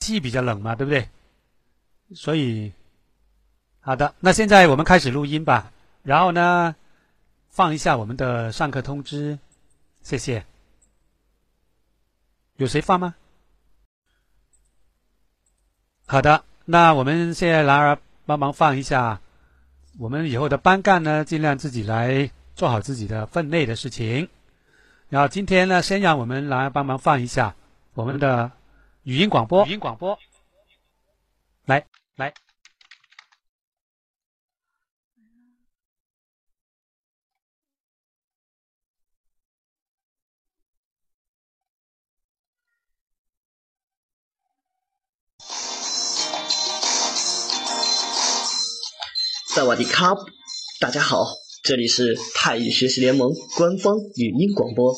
气比较冷嘛，对不对？所以，好的，那现在我们开始录音吧。然后呢，放一下我们的上课通知，谢谢。有谁放吗？好的，那我们现在来帮忙放一下。我们以后的班干呢，尽量自己来做好自己的分内的事情。然后今天呢，先让我们来帮忙放一下我们的语音广播。语音广播，来来。萨瓦迪卡，大家好，这里是泰语学习联盟官方语音广播。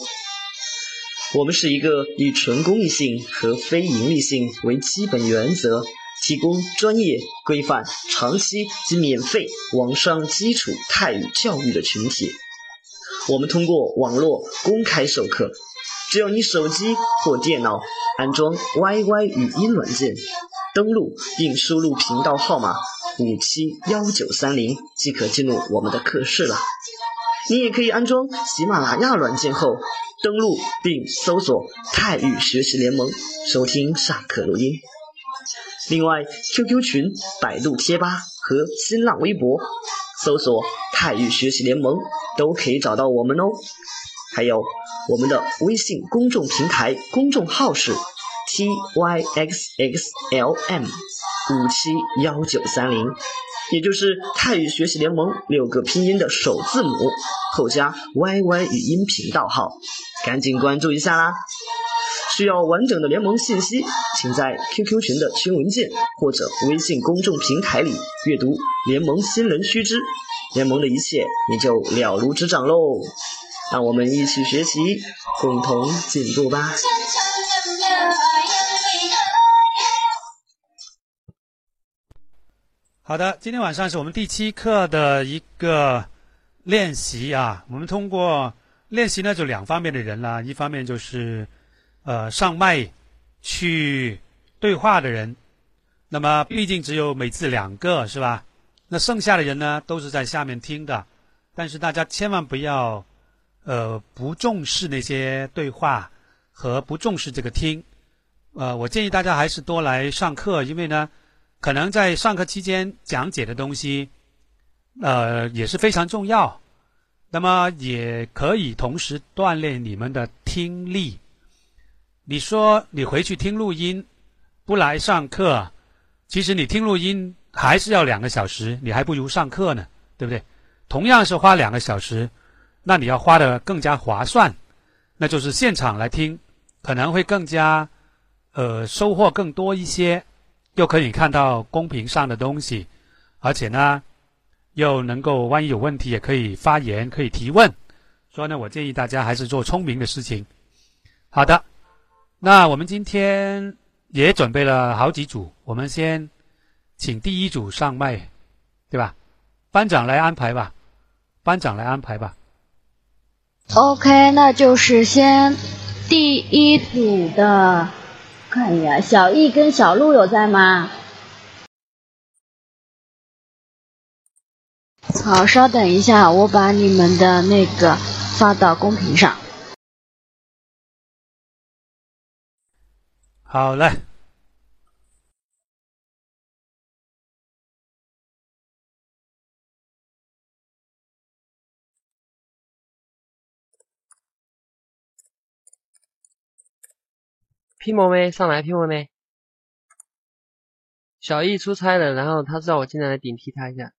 我们是一个以纯公益性和非盈利性为基本原则，提供专业、规范、长期及免费网上基础泰语教育的群体。我们通过网络公开授课，只要你手机或电脑安装 YY 语音软件，登录并输入频道号码。五七幺九三零即可进入我们的课室了。你也可以安装喜马拉雅软件后，登录并搜索“泰语学习联盟”收听上课录音。另外，QQ 群、百度贴吧和新浪微博搜索“泰语学习联盟”都可以找到我们哦。还有我们的微信公众平台公众号是 tyxxlm。五七幺九三零，也就是泰语学习联盟六个拼音的首字母后加 YY 语音频道号，赶紧关注一下啦！需要完整的联盟信息，请在 QQ 群的群文件或者微信公众平台里阅读联盟新人须知，联盟的一切你就了如指掌喽！让我们一起学习，共同进步吧！好的，今天晚上是我们第七课的一个练习啊。我们通过练习呢，就两方面的人啦，一方面就是呃上麦去对话的人。那么毕竟只有每次两个是吧？那剩下的人呢，都是在下面听的。但是大家千万不要呃不重视那些对话和不重视这个听。呃，我建议大家还是多来上课，因为呢。可能在上课期间讲解的东西，呃，也是非常重要。那么也可以同时锻炼你们的听力。你说你回去听录音，不来上课，其实你听录音还是要两个小时，你还不如上课呢，对不对？同样是花两个小时，那你要花的更加划算，那就是现场来听，可能会更加呃收获更多一些。又可以看到公屏上的东西，而且呢，又能够万一有问题也可以发言，可以提问。所以呢，我建议大家还是做聪明的事情。好的，那我们今天也准备了好几组，我们先请第一组上麦，对吧？班长来安排吧，班长来安排吧。OK，那就是先第一组的。看一下，小易跟小鹿有在吗？好，稍等一下，我把你们的那个发到公屏上。好嘞。P 摩妹上来，P 摩妹。小易出差了，然后他知道我进来来顶替他一下。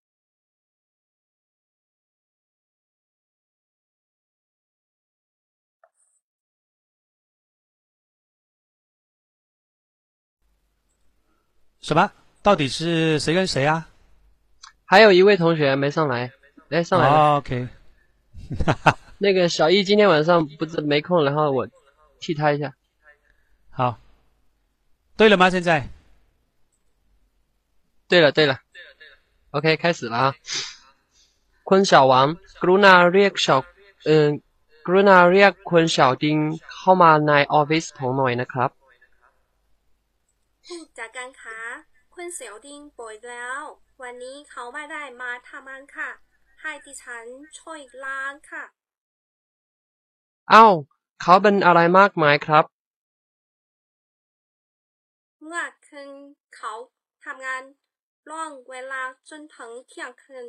什么？到底是谁跟谁啊？还有一位同学没上来，来上来。OK。那个小易今天晚上不是没空，然后我替他一下。好，对了吗？现在，对了，对了，OK，开始了啊！坤小王，Gruna Riek 小，嗯，Gruna Riek 坤小丁เข้ามาในออฟฟิศผมหน่อยนะครับ ผู้ จัดการคะคุณเสี่ยวติงป่วยแล้ว วันนี้เขาไม่ได้มาทำงานค่ะ ให้ดิฉันช่วยล้างค่ะ เอ้า เขาเป็นอะไรมากมายครับ เมื่อคืนเขาทำงานล่วงเวลาจนถึงเที่ยงคืน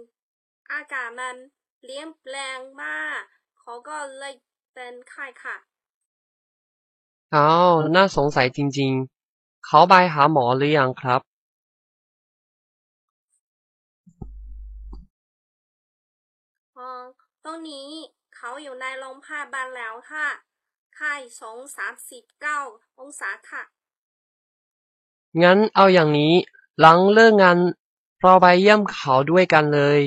อากาศมันเปลี่ยนแปลงมาก เขาก็เลยเป็นไข้ค่ะ เอ้า น่าสงสัยจริง ๆ เขาไปหาหมอหรือยังครับอ๋อตรงนี้เขาอยู่ในโรงพยาบาลแล้วค่ะ ไข้สองสามสิบเก้าองศาค่ะ งั้นเอาอย่างนี้ หลังเลิกงานเราไปเยี่ยมเขาด้วยกันเลย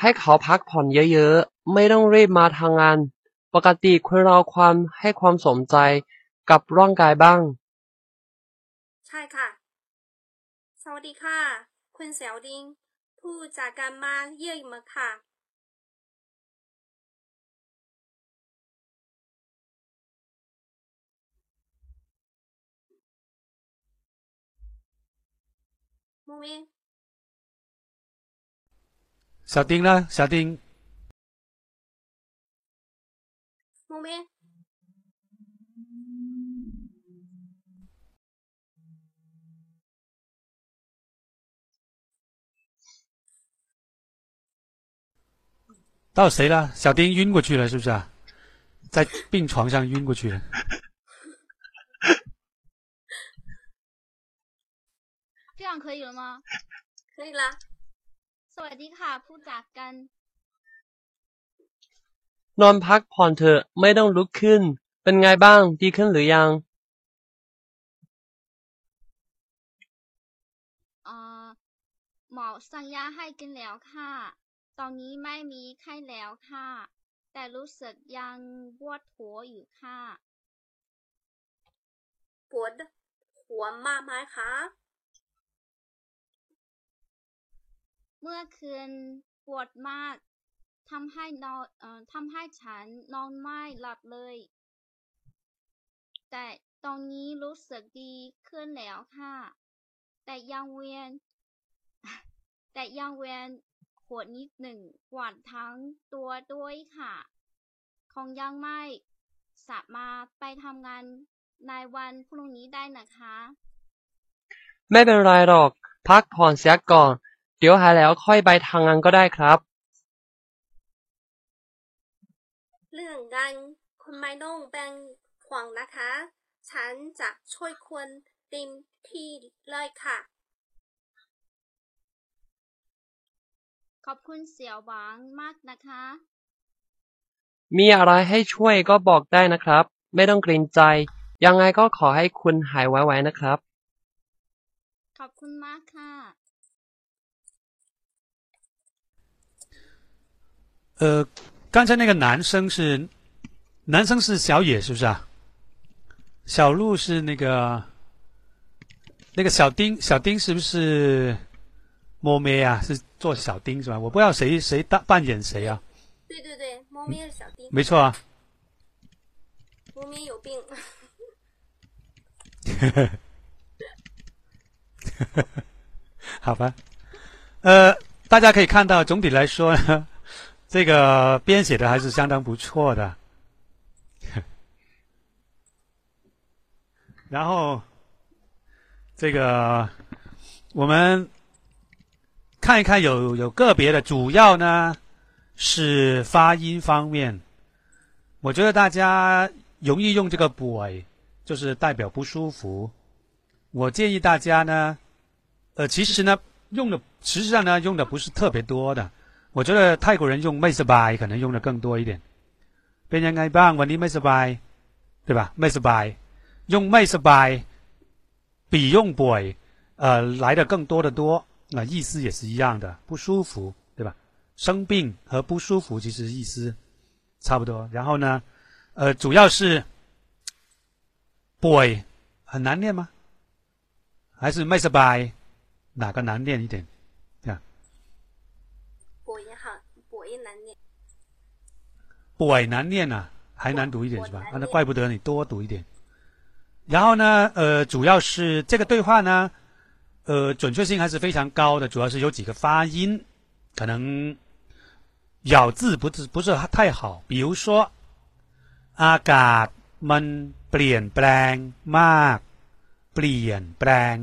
ให้เขาพักผ่อนเยอะๆ ไม่ต้องรีบมาทางงาน ปกติคนเราความให้ความสนใจกับร่างกายบ้าง ใช่ค่ะ สวัสดีค่ะ คุณเสี่ยวดิง ผู้จัดการมาเยี่ยมค่ะมูมินสาดิงนะส木ดิงมู丁，木明。到谁了？小丁晕过去了，是不是啊？在病床上晕过去了。这样可以了吗？可以啦。 สวัสดีค่ะผู้จัดกัน นอนพักผ่อนเถอะ ไม่ต้องลุกขึ้น เป็นไงบ้าง ดีขึ้นหรือยัง เอ่อหมอสั่งยาให้กินแล้วค่ะ ตอนนี้ไม่มีไข้แล้วค่ะ แต่รู้สึกยังปวดหัวอยู่ค่ะ ปวดหัวมากไหมคะ เมื่อคืนปวดมากทำให้นอนเอ่อทำให้ฉันนอนไม่หลับเลย แต่ตอนนี้รู้สึกดีขึ้นแล้วค่ะ แต่ยังเวียน แต่ยังเวียน หัวนิดหนึ่งปวดทั้งตัวด้วยค่ะ คงยังไม่สามารถไปทำงานในวันพรุ่งนี้ได้นะคะ ไม่เป็นไรหรอก พักผ่อนเสียก่อน เดี๋ยวหายแล้วค่อยไปทางงานก็ได้ครับ เรื่องงานคุณไม่ต้องเป็นห่วงนะคะ ฉันจะช่วยคุณเต็มที่เลยค่ะ ขอบคุณเสี่ยวหวางมากนะคะ มีอะไรให้ช่วยก็บอกได้นะครับ ไม่ต้องเกรงใจ ยังไงก็ขอให้คุณหายไวๆนะครับ ขอบคุณมากค่ะ 呃，刚才那个男生是男生是小野是不是啊？小鹿是那个那个小丁，小丁是不是 摸妹啊？是做小丁是吧？我不知道谁谁扮扮演谁啊？对对对，猫咪是小丁，没错啊，猫咪有病。好吧，呃，大家可以看到，总体来说呢，这个编写的还是相当不错的。然后，这个我们看一看有有个别的，主要呢是发音方面，我觉得大家容易用这个 boy，就是代表不舒服。我建议大家呢，呃，其实呢用的实际上呢用的不是特别多的。我觉得泰国人用ไม่สบาย可能用的更多一点。เป็นยังไงบ้างวันนี้ไม่สบาย，对吧？ไม่สบาย用ไม่สบาย比用 boy 呃来的更多的多， 那意思也是一样的，不舒服，对吧？生病和不舒服其实意思差不多。然后呢，呃，主要是 boy 很难念吗？还是 masa by 哪个难念一点？对样？boy 也好，boy 也难念。boy 难念呐，还难读一点是吧？那怪不得你多读一点。然后呢，呃，主要是这个对话呢。呃，准确性还是非常高的，主要是有几个发音可能咬字不是不是太好，比如说อากาศมันเปลี่ยนแปลงมากเปลี่ยนแปลง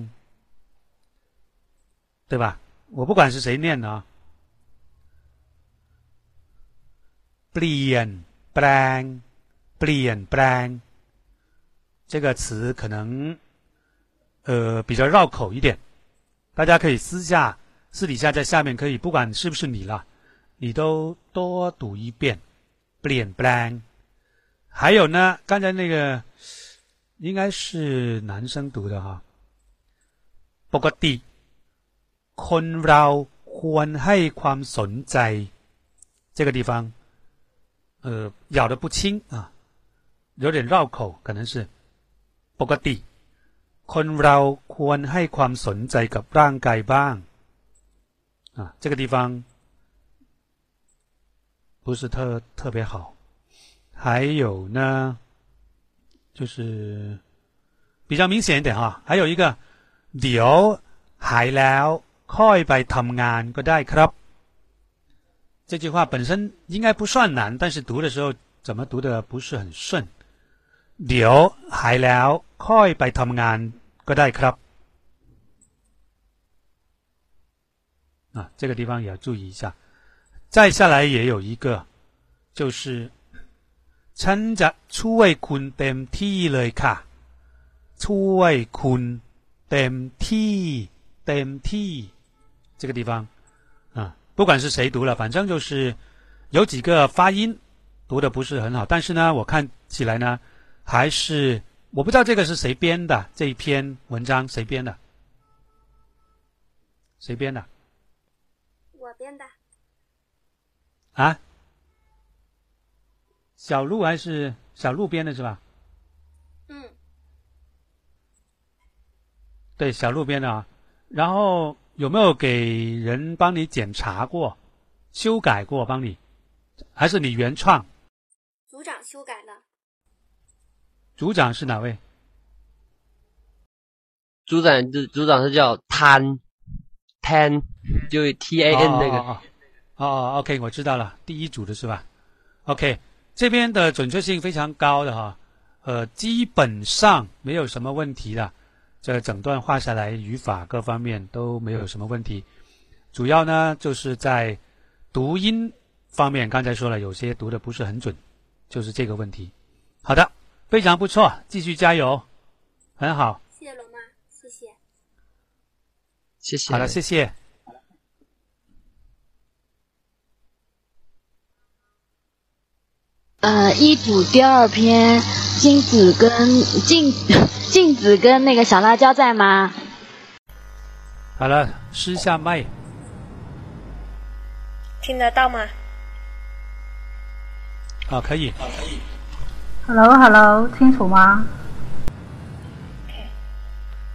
对吧？我不管是谁念的啊，เปลี่ยนแปลงเปลี่ยนแปลง这个词可能呃比较绕口一点， 大家可以私下私底下在下面可以，不管是不是你了，你都多读一遍。เปลี่ยนแปลง还有呢，刚才那个应该是男生读的哈。ปกติคนเราควรให้ความสนใจ，这个地方呃咬的不清啊，有点绕口，可能是。ปกติ คนเราควรให้ความสนใจกับร่างกายบ้าง啊，这个地方不是特特别好。还有呢，就是比较明显一点哈。还有一个เดี๋ยวหายแล้วค่อยไปทำงานก็ได้ครับ。这句话本身应该不算难，但是读的时候怎么读的不是很顺。 เดี๋ยวหายแล้วค่อยไปทำงานก็ได้ครับ啊，这个地方也要注意一下。再下来也有一个，就是ฉันจะช่วยคุณเต็มที่เลยค่ะ。ช่วยคุณเต็มที่เต็มที่这个地方啊，不管是谁读了，反正就是有几个发音读的不是很好，但是呢，我看起来呢。 还是我不知道这个是谁编的这一篇文章谁编的？谁编的？我编的。啊？小鹿还是小鹿编的是吧？嗯。对，小鹿编的啊。然后有没有给人帮你检查过、修改过？帮你？还是你原创？组长修改的。组长是哪位？组长组组长是叫 Tan Tan，就 T A N 那个。哦哦，OK，我知道了，第一组的是吧？OK，这边的准确性非常高的哈，呃，基本上没有什么问题的。这整段画下来，语法各方面都没有什么问题。主要呢，就是在读音方面，刚才说了，有些读的不是很准，就是这个问题。好的。非常不错，继续加油，很好。谢谢龙妈，谢谢，谢谢。好了，谢谢。呃，一组第二篇，金子跟镜镜子跟那个小辣椒在吗？好了，试下麦。听得到吗？好，可以。好，可以。Hello，Hello，清楚吗？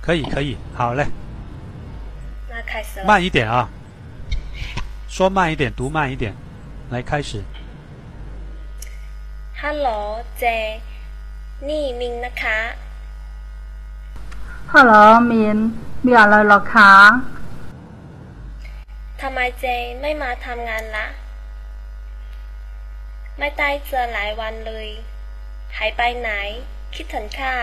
可以，可以，好嘞。那开始了。慢一点啊，说慢一点，读慢一点，来开始。Hello，เจนี่มินนะคะ Hello，มินมีอะไรหรอคะ ทำไมเจไม่มาทำงานละไม่ได้เจอหลายวันเลย หายไปไหน คิดถึงค่ะ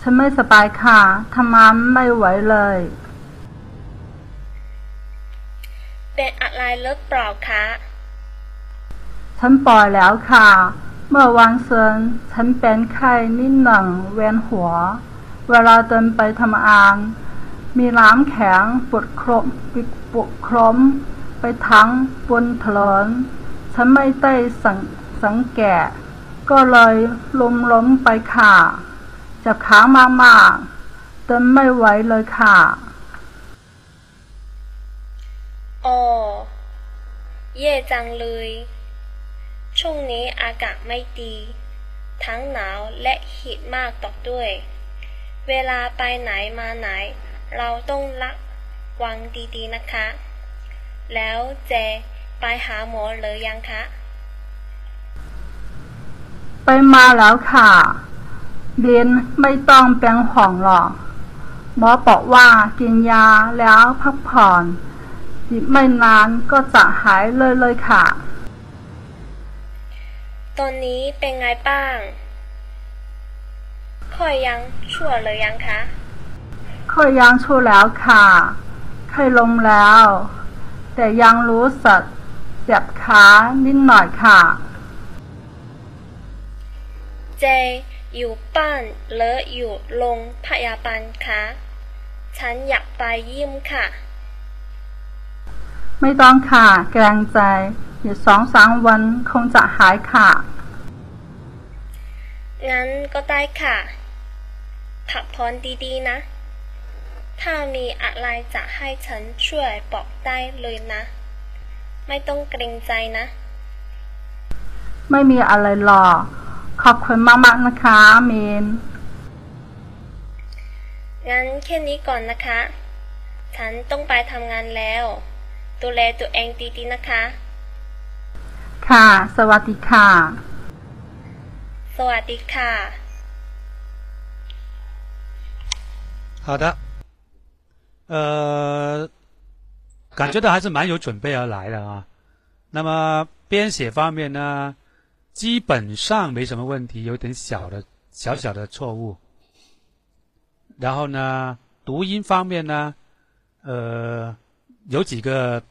ฉันไม่สบายค่ะทำงานไม่ไหวเลย เป็นอะไรหรือเปล่าคะ ฉันปล่อยแล้วค่ะ เมื่อวันซืนฉันเป็นไข้นิดหนึ่งเวียนหัว เวลาเดินไปทำงาน มีน้ำแข็งปวดครมปิดปวดครมไปทั้งบนถนนฉันไม่ได้สังสังเกต ก็เลยล้มล้มไปค่ะจะค้ามากๆเดินไม่ไหวเลยค่ะโอเย่จังเลย ช่วงนี้อากาศไม่ดี ทั้งหนาวและหิดมากต่อด้วย เวลาไปไหนมาไหน เราต้องระวังดีๆนะคะ แล้วเจไปหาหมอหรือยังคะ ไปมาแล้วค่ะมบินไม่ต้องเป็นห่วงหรอกหมอบอกว่ากินยาแล้วพักผ่อนอีกไม่นานก็จะหายเลยเลยค่ะ ตอนนี้เป็นไงบ้างค่อยยังชั่วหรือยังคะค่อยยังชูแล้วค่ะไข้ลมแล้ว แต่ยังรู้สึกเจ็บขานิดหน่อยค่ะ เจ อยู่บ้านหรืออยู่โรงพยาบาลคะฉันอยากไปเยี่ยมค่ะ ไม่ต้องค่ะ แกรงใจอีกสองสามวันคงจะหายค่ะ งั้นก็ได้ค่ะพักผ่อนดีๆนะ ถ้ามีอะไรจะให้ฉันช่วยบอกได้เลยนะ ไม่ต้องเกรงใจนะ ไม่มีอะไรหรอก ขอบคุณมากมากนะคะเมนงั้นแค่นี้ก่อนนะคะ ฉันต้องไปทำงานแล้ว ดูแลตัวเองดีๆนะคะ ค่ะ สวัสดีค่ะ สวัสดีค่ะ好的，呃，感觉到还是蛮有准备而来的啊。那么编写方面呢？基本上没什么问题，有点小的小小的错误。然后呢，读音方面呢，呃，有几个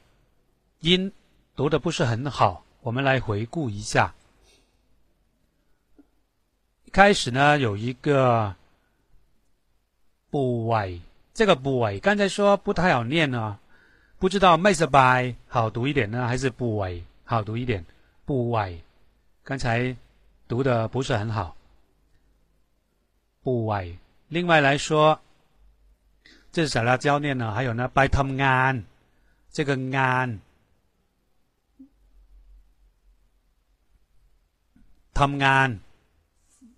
音读的不是很好，我们来回顾一下。开始呢，有一个部位，这个部位刚才说不太好念呢、不知道 m a s b y 好读一点呢，还是部位好读一点？部位，刚才读的不是很好。部位，另外来说，这是小辣椒念呢，还有呢，拜他们安，这个安，他们安，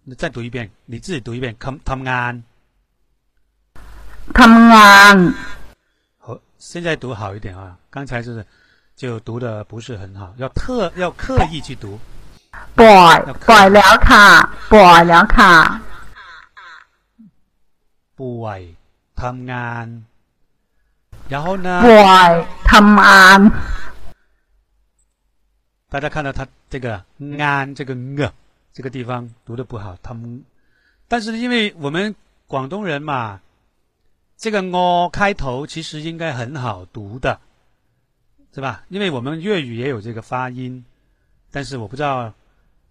你再读一遍，你自己读一遍，他他们安，他们安，好，现在读好一点啊，刚才就是就读的不是很好，要特要刻意去读。ปล่อย ปล่อยแล้วค่ะ ปล่อยแล้วค่ะ 部位ทำงาน，然后呢， ป่วยทำงาน 大家看到他这个安这个呃这个地方读的不好，他们，但是因为我们广东人嘛，这个哦开头其实应该很好读的，是吧？因为我们粤语也有这个发音，但是我不知道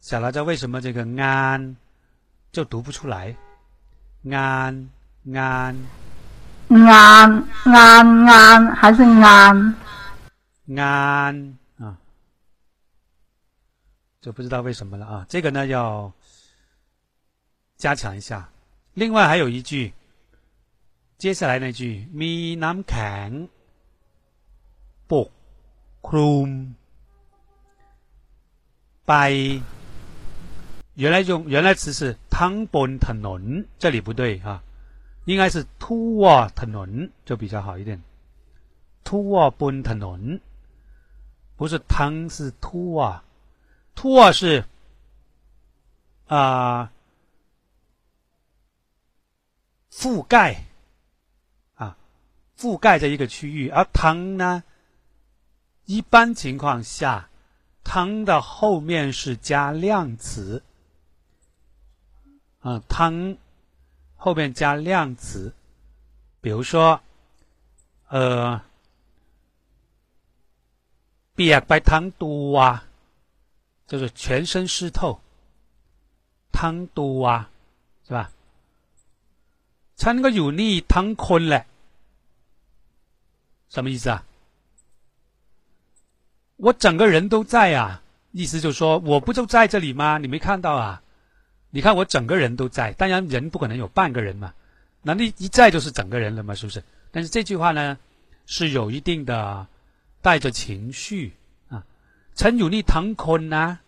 小辣椒为什么这个安就读不出来？安安安安安还是安安啊？就不知道为什么了啊！这个呢要加强一下。另外还有一句，接下来那句咪南坎不 c r o m 拜。Bye 原来用原来词是汤本腾伦，这里不对哈，应该是突瓦腾伦就比较好一点。突瓦本腾伦不是汤是突瓦，突瓦是啊、覆盖啊覆盖在一个区域，而汤呢，一般情况下汤的后面是加量词。啊，汤后面加量词，比如说呃。เปียกไปทั้งตัว就是全身湿透ทั้งตัว是吧ฉันก็อยู่นี่ทั้งคนแหละ什么意思啊我整个人都在啊意思就是说我不就在这里吗你没看到啊 你看我整个人都在当然人不可能有半个人嘛那你一在就是整个人了嘛是不是但是这句话呢是有一定的带着情绪啊，陈有利腾坤呐，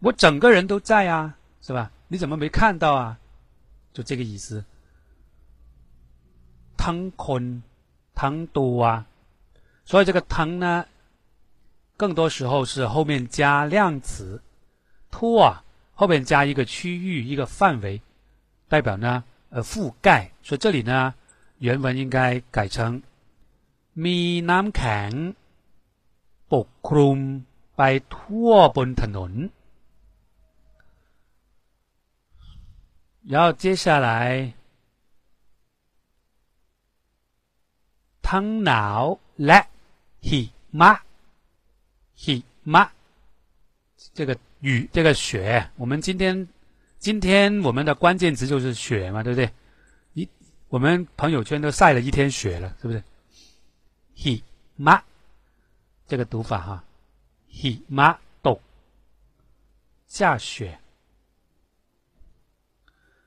我整个人都在啊，是吧？你怎么没看到啊？就这个意思。腾坤，腾多啊，所以这个腾呢，更多时候是后面加量词，托啊，后面加一个区域一个范围， 代表呢呃覆盖，所以这里呢原文应该改成มีน้ำแข็งปกคลุมไปทั่วบนถนน然后接下来ทั้งหนาวและหิมะหิมะ这个 雨这个雪，我们今天今天我们的关键词就是雪嘛，对不对？一我们朋友圈都晒了一天雪了，是不是？he ma 这个读法哈，he ma 懂下雪。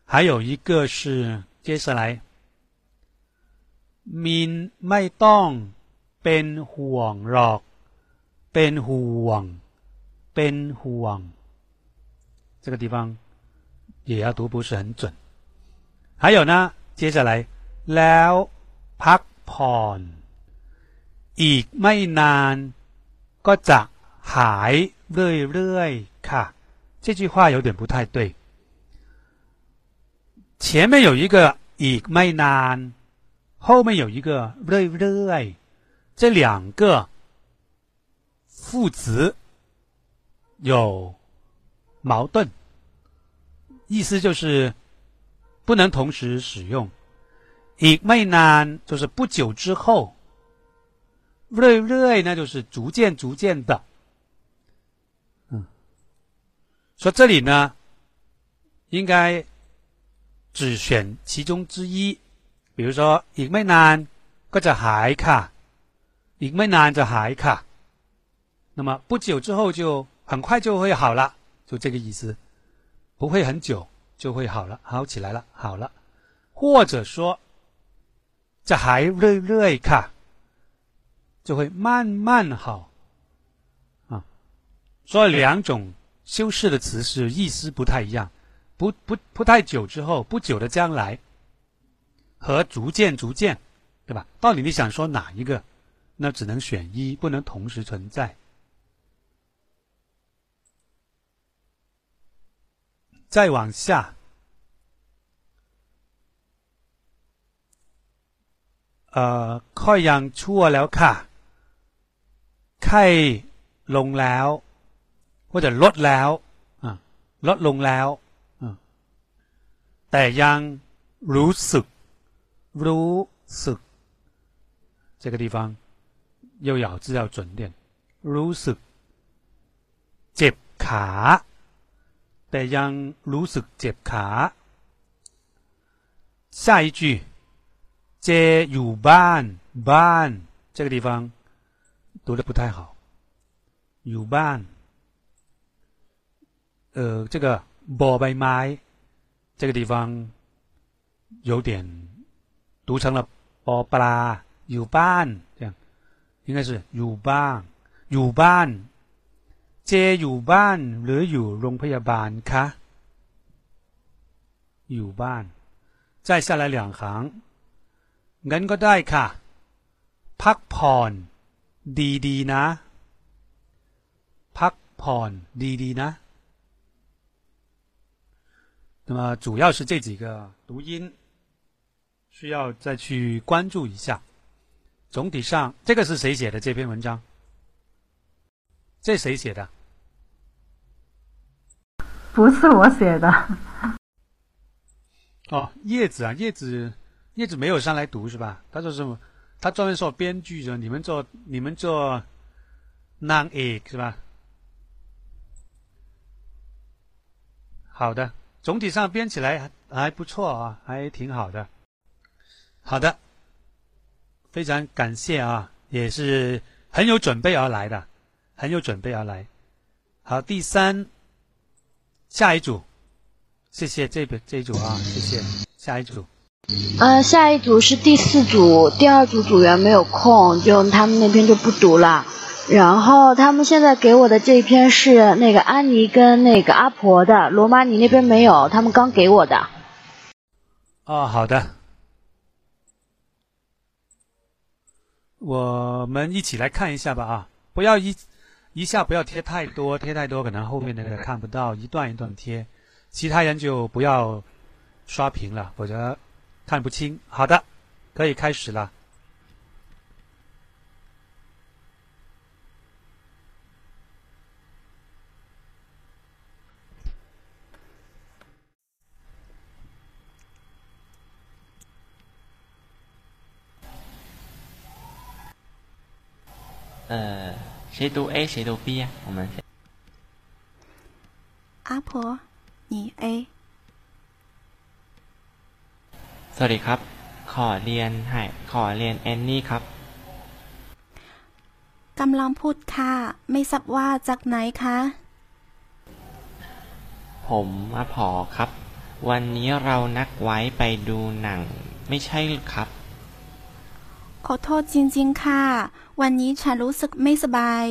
还有一个是接下来มินไม่ต้องเป็นห่วงหรอกเป็นห่วง เป็นห่วง这个地方也要读不是很准。还有呢，接下来แล้วพักผ่อนอีกไม่นานก็จะหายเรื่อยๆค่ะ这句话有点不太对。前面有一个อีกไม่นาน后面有一个เรื่อยๆ这两个副词 有矛盾，意思就是不能同时使用。อีกไม่นาน就是不久之后，เรื่อยๆ呢就是逐渐逐渐的。嗯，说这里呢，应该只选其中之一，比如说อีกไม่นานก็จะหายค่ะอีกไม่นานจะหายค่ะ那么不久之后就 很快就会好了，就这个意思，不会很久就会好了，好起来了，好了，或者说这还累累卡。就会慢慢好。啊，所以两种修饰的词是意思不太一样，不不不太久之后，不久的将来。和逐渐逐渐，对吧到底你想说哪一个，那只能选一，不能同时存在。再往下，เอ่อค่อยยังชั่วแล้วค่ะไข้ลงแล้ว或者ลดแล้วอ่าลดลงแล้วอ่าแต่ยังรู้สึก รู้สึก这个地方又咬字要准点รู้สึกเจ็บขา แต่ยังรู้สึกเจ็บขา下一句เจอยู่บ้านบ้าน这个地方读的不太好อยู่บ้าน呃这个บอใบไม้这个地方有点读成了ปอปลาอยู่บ้าน这样应该是อยู่บ้างอยู่บ้าน เจอยู่บ้านหรืออยู่โรงพยาบาลคะอยู่บ้าน再下来两行งั้นก็ได้ค่ะ พักผ่อน ดีๆนะ พักผ่อน ดีๆนะ那么主要是这几个读音需要再去关注一下。总体上，这个是谁写的这篇文章？ 这谁写的？不是我写的。哦，叶子啊，叶子，叶子没有上来读是吧？他说什么？他专门说编剧的，你们做你们做 non a 是吧？好的，总体上编起来还还不错啊，还挺好的。好的，非常感谢啊，也是很有准备而来的，很有准备而来。好，第三，下一组，谢谢这个这一组啊，谢谢。下一组，呃，下一组是第四组，第二组组员没有空，就他们那边就不读了。然后他们现在给我的这一篇是那个安妮跟那个阿婆的，罗马你那边没有，他们刚给我的。哦，好的。我们一起来看一下吧啊！不要一一下不要贴太多，贴太多可能后面那个看不到，一段一段贴。其他人就不要刷屏了，否则看不清。好的，可以开始了。呃，谁读 A 谁读 B 啊？我们先阿婆，你 A。 สวัสดีครับ ขอเรียนให้ขอเรียนแอนนี่ครับ กำลังพูดค่ะ ไม่ทราบว่าจากไหนคะ ผมมาผอครับ วันนี้เรานัดไว้ไปดูหนัง ไม่ใช่หรือครับ ขอโทษจริงๆค่ะ วันนี้ฉันรู้สึกไม่สบาย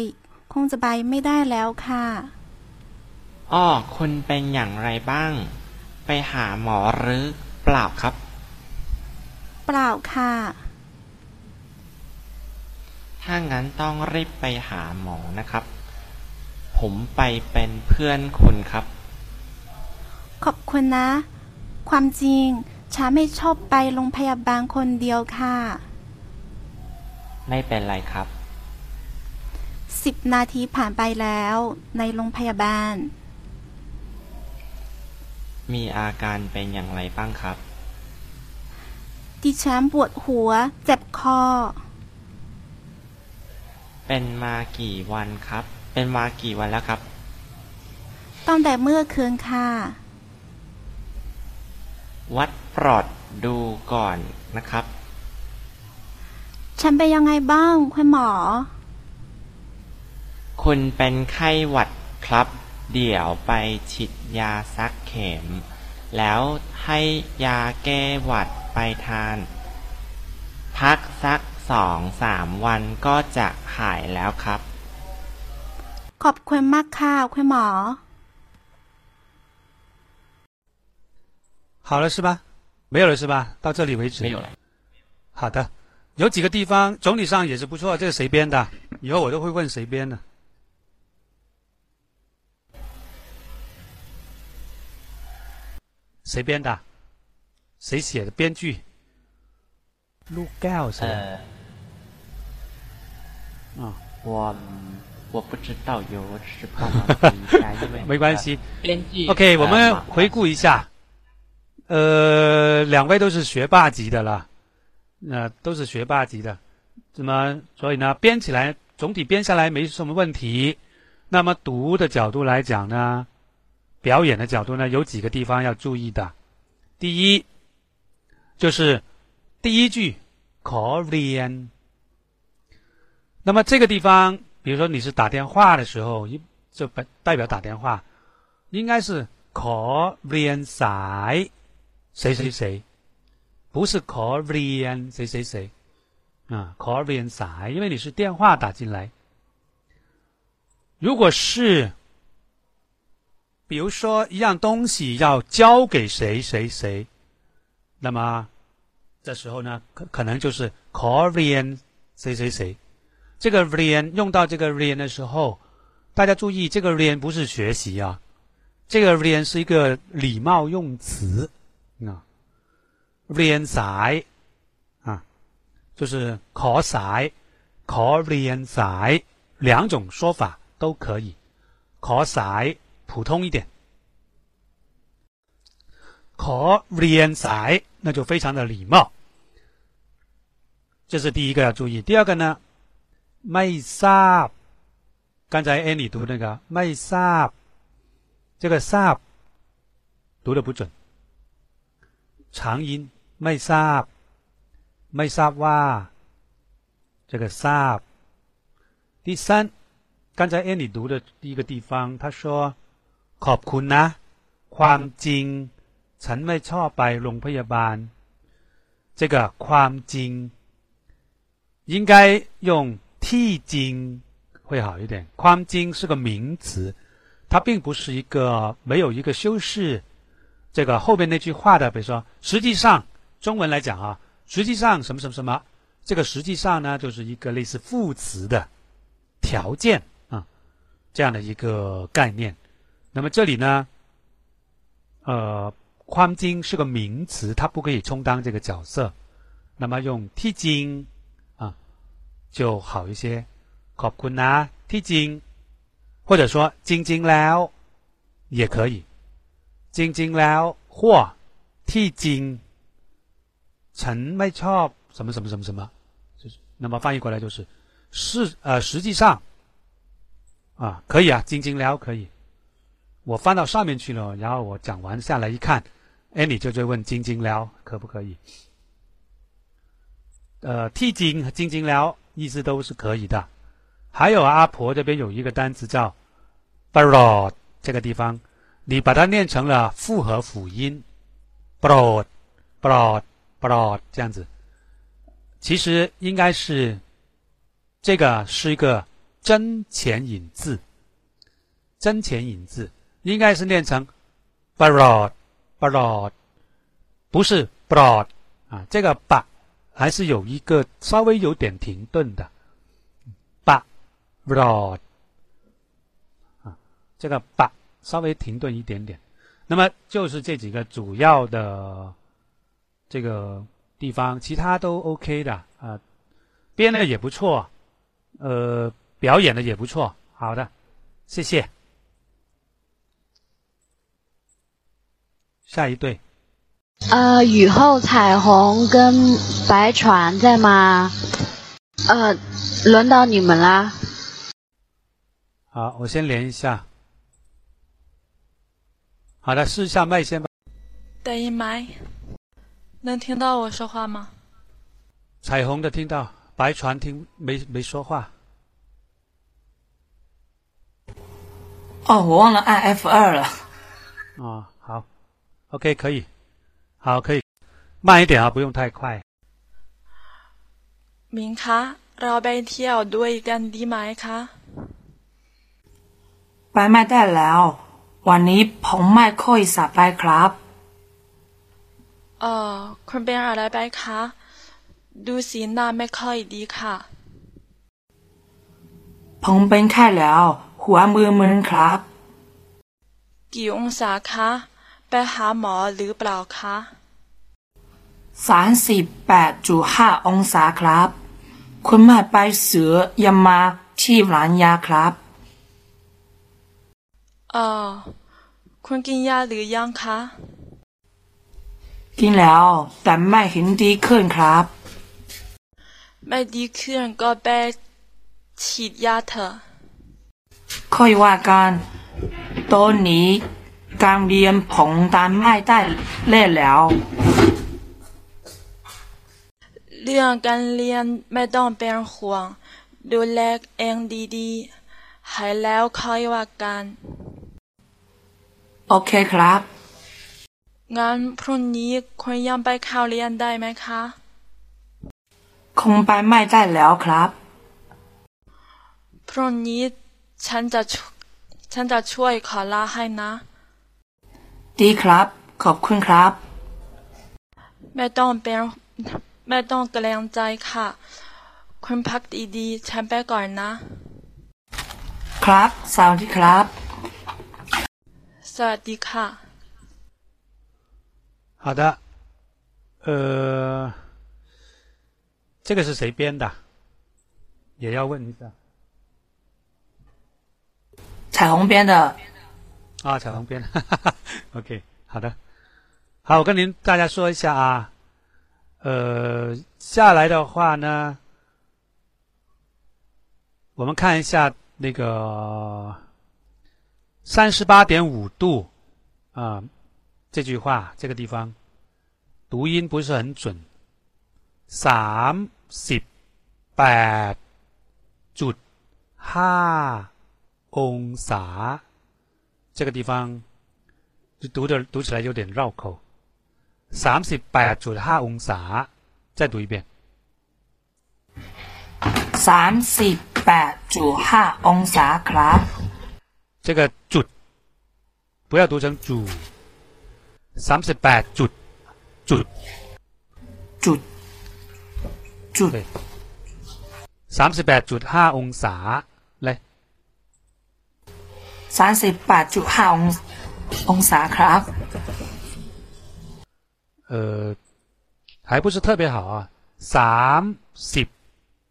คงจะไปไม่ได้แล้วค่ะอ้อคุณเป็นอย่างไรบ้าง ไปหาหมอหรือเปล่าครับ เปล่าค่ะ ถ้างั้นต้องรีบไปหาหมอนะครับ ผมไปเป็นเพื่อนคุณครับ ขอบคุณนะ ความจริงฉันไม่ชอบไปโรงพยาบาลคนเดียวค่ะ ไม่เป็นไรครับ สิบนาทีผ่านไปแล้ว ในโรงพยาบาล มีอาการเป็นอย่างไรบ้างครับ ดิฉันปวดหัว เจ็บคอ เป็นมากี่วันครับ เป็นมากี่วันแล้วครับ ตั้งแต่เมื่อคืนค่ะ วัดปลอดดูก่อนนะครับ ฉันเป็นยังไงบ้างคุณหมอ คุณเป็นไข้หวัดครับ เดี๋ยวไปฉีดยาซักเข็ม แล้วให้ยาแก้หวัดไปทาน พักสักสองสามวันก็จะหายแล้วครับ ขอบคุณมากค่ะคุณหมอ 好了是吧？没有了是吧？到这里为止。没有了。好的， 有几个地方总体上也是不错。这是谁编的？以后我都会问谁编的。谁编的？谁写的？编剧？陆盖谁？呃，啊，我我不知道，有是帮忙提一下，因为 没关系。编剧 OK，我呃们回顾一下。呃，两位都是学霸级的了，那、都是学霸级的，那么所以呢，编起来总体编下来没什么问题。那么读的角度来讲呢，表演的角度呢，有几个地方要注意的。第一，就是第一句 Korean。那么这个地方，比如说你是打电话的时候，一就代代表打电话，应该是 Korean 谁谁谁，不是 Korean 谁谁谁啊，Korean ส因为你是电话打进来。如果是，比如说一样东西要交给谁谁谁，那么这时候呢，可可能就是 Korean 谁谁谁。这个 rean 用到这个 rean 的时候，大家注意，这个 rean 不是学习啊，这个 rean 是一个礼貌用词啊 ，rean ส啊，就是ขอสขอ rean ส两种说法都可以，ขอส普通一点，ขอ rean ส那就非常的礼貌，这是第一个要注意。第二个呢？ไม่ทราบ刚才 Annie 读那个ไม่ทราบ这个ทราบ读的不准，长音 ไม่ทราบไม่ทราบว่า这个ทราบ第三，刚才 Annie 读的第一个地方，他说ขอบคุณนะความจริง ฉันไม่ชอบไปโรงพยาบาล这个ความจริง应该用替经会好一点。宽经是个名词，它并不是一个没有一个修饰这个后边那句话的。比如说，实际上 中文来讲啊，实际上什么什么什么，这个实际上呢，就是一个类似副词的条件啊，这样的一个概念。那么这里呢，呃， ความจริง是个名词，它不可以充当这个角色。那么用ที่จริง啊就好一些。ขอบคุณนะที่จริง或者说จริงๆแล้ว也可以。จริงๆแล้ว或ที่จริง ฉันไม่ชอบ什么什么什么什么，就是那么翻译过来就是是呃实际上啊可以啊，จริงๆแล้ว可以。我翻到上面去了，然后我讲完下来一看，哎，你就追问晶晶聊可不可以？呃，替晶和晶晶聊意思都是可以的。还有阿婆这边有一个单词叫 “bro”，这个地方你把它念成了复合辅音 bro，这样子，其实应该是这个是一个真前引字，真前引字。应该是念成 broad，broad，不是 broad 啊，这个把还是有一个稍微有点停顿的，把 broad 啊，这个把稍微停顿一点点。那么就是这几个主要的这个地方，其他都 OK 的啊，编的也不错，呃，表演的也不错，好的，谢谢。下一对，呃，雨后彩虹跟白船在吗？呃，轮到你们啦。好，我先连一下。好的，试一下麦先吧。等一麦，能听到我说话吗？彩虹的听到，白船听没没说话。哦，我忘了按 F 二了。啊。OK，可以，好，可以，慢一点啊，不用太快。มิงคะเราไปเที่ยวด้วยกันดีไหมคะไปไม่ได้แล้ว วันนี้ผมไม่ค่อยสบายครับ เออคุณเป็นอะไรไปคะ ดูสีหน้าไม่ค่อยดีค่ะผมเป็นไข้แล้ว หัวมือมึนครับ กี่องศาคะ ไปหาหมอหรือเปล่าคะสามสิบแปดจุดห้าองศาครับ คุณแม่ไปเสือยามาที่ร้านยาครับอ๋อคุณกินยาหรือยังคะ กินแล้ว แต่ไม่เห็นดีขึ้นครับ ไม่ดีขึ้นก็ไปฉีดยาเถอะค่อยว่ากันตอนนี้การเรียนผมตามไม่ได้เล่แล้ว เรื่องการเรียนไม่ต้องเป็นห่วง ดูแลเองดีๆหายแล้วค่อยว่ากัน โอเคครับ งั้นพรุ่งนี้คุณยังไปเข้าเรียนได้ไหมคะ คงไปไม่ได้แล้วครับ พรุ่งนี้ฉันจะฉันจะช่วยขอลาให้นะ ดีครับ ขอบคุณครับ ไม่ต้องเป็นไม่ต้องเกรงใจค่ะ คุณพักดีๆฉันไปก่อนนะ ครับ สวัสดีครับ สวัสดีค่ะ 好的，呃，这个是谁编的？也要问一下。彩虹编的。啊，彩虹编。OK，好的，好，我跟您大家说一下啊，呃，下来的话呢，我们看一下那个三十八点五度啊，这句话这个地方读音不是很准，三十八จุดห้าองศา这个地方。就读的读起来有点绕口。三十八จุดห้าองศา，再读一遍。三十八จุดห้าองศาครับ。这个จุด不要读成主。三十八จุด จุดจุดจุด对。三十八จุดห้าองศา来。三十八จุดห้าองศาองศาครับ 呃，还不是特别好啊。三十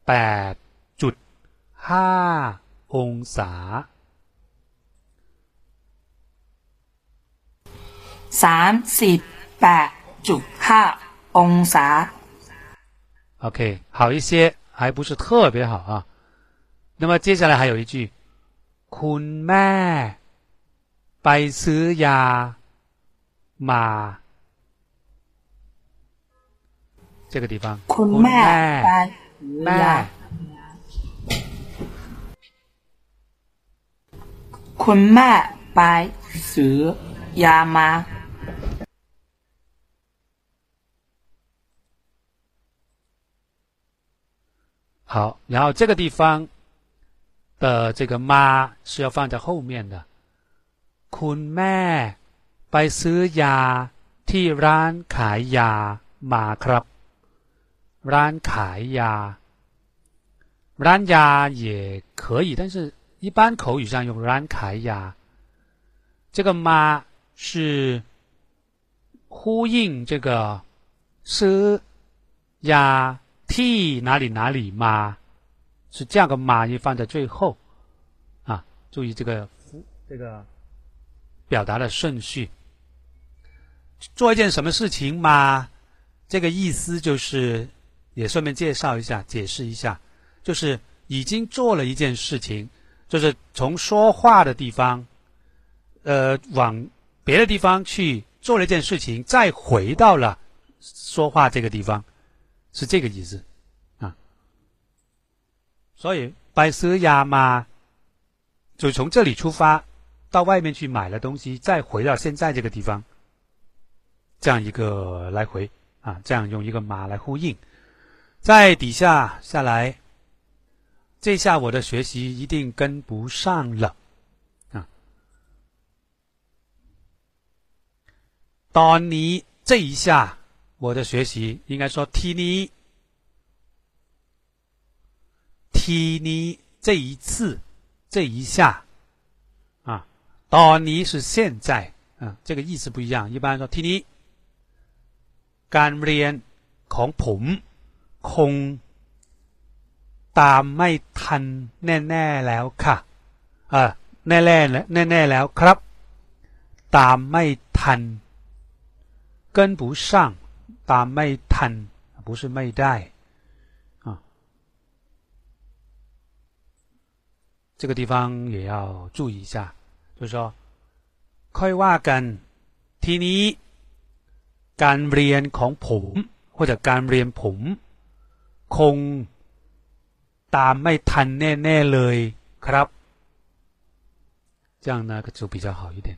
八จุดห้าองศา三十八จุดห้า องศา OK，好一些，还不是特别好啊。那么接下来还有一句，คุณแม่ไปซื้อยามา这个地方， คุณแม่ไปซื้อ แม่ ยาคุณแม่ไปซื้อยามา 好，然后这个地方的这个妈是要放在后面的。คุณแม่ไปซื้อยาที่ร้านขายยามาครับ ร้านขายยา ร้านยา也可以，但是一般口语上用ร้านขายยา。这个妈是呼应这个ซื้อยา T 哪里哪里嘛，是这样个嘛你放在最后啊，注意这个这个表达的顺序。做一件什么事情嘛？这个意思就是，也顺便介绍一下、解释一下，就是已经做了一件事情，就是从说话的地方，呃，往别的地方去做了一件事情，再回到了说话这个地方。是这个意思啊。所以拜ซื้อยามา就从这里出发，到外面去买了东西，再回到现在这个地方，这样一个来回啊，这样用一个马来呼应。在底下下来，这下我的学习一定跟不上了啊。ตอนนี้这一下。 我的学习应该说 “t นี้ t นี้这一次这一下啊，ตอนนี้是现在啊，这个意思不一样。一般说 “t นี้การเรียนของผมคงตามไม่ทันแน่ๆแล้วค่ะอ่าแน่ๆแน่ๆแล้วครับ ตามไม่ทัน跟不上 ตามไม่ทัน不是ไม่ได้啊，这个地方也要注意一下，就是说ค่อยว่ากันทีนี้ การเรียนของผม或者การเรียนผม คง ตามไม่ทันแน่ๆเลยครับ这样呢就比较好一点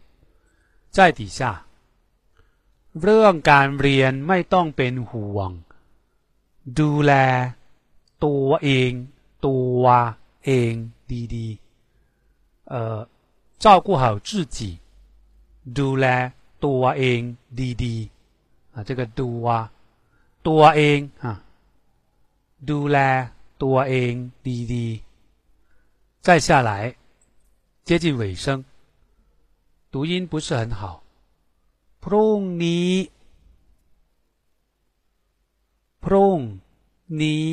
在底下 เรื่องการเรียนไม่ต้องเป็นห่วง ดูแล ตัวเอง ตัวเองดีๆเอ่อ照顾好自己ดูแล ตัวเองดีๆ啊这个ตัวตัวเอง啊ดูแล ตัวเองดีๆ再下来接近尾声读音不是很好 พรุ่งนี้พรุ่งนี้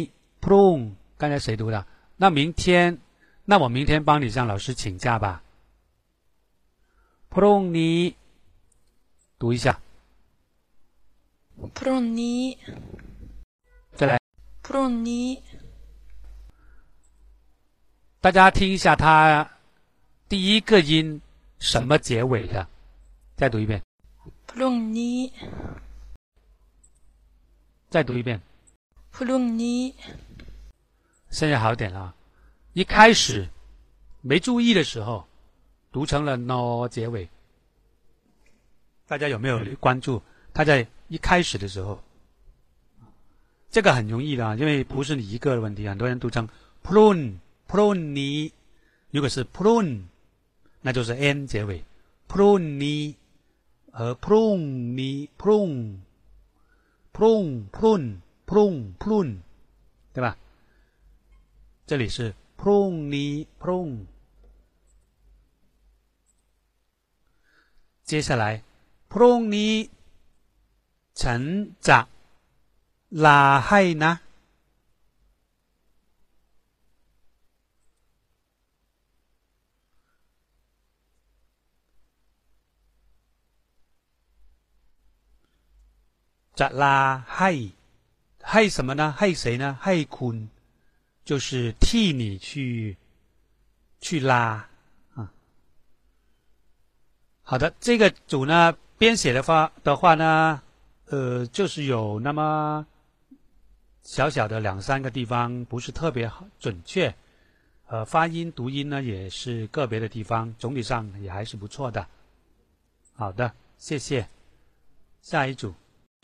พรุ่ง刚才谁读的？那明天，那我明天帮你向老师请假吧。พรุ่งนี้读一下。พรุ่งนี้ 再来，พรุ่งนี้ 大家听一下它第一个音什么结尾的，再读一遍， พรุ่งนี้ 再读一遍。 พรุ่งนี้ 现在好点了啊。一开始没注意的时候，读成了 no 结尾。大家有没有关注？它在一开始的时候，这个很容易的啊，因为不是你一个的问题，很多人读成 prun prun 尼，如果是 prun，那就是 n 结尾，prun 和 prune，米 prune，prune，prune，prune，prune，对吧？这里是 prune，米 prune。接下来 prune 米成长，那还呢？จะลาให้ให้什么呢？ให้谁呢？ให้คุณ就是替你去去拉啊。好的，这个组呢编写的话的话呢，呃，就是有那么小小的两三个地方不是特别好准确，呃，发音读音呢也是个别的地方，总体上也还是不错的。好的，谢谢。下一组。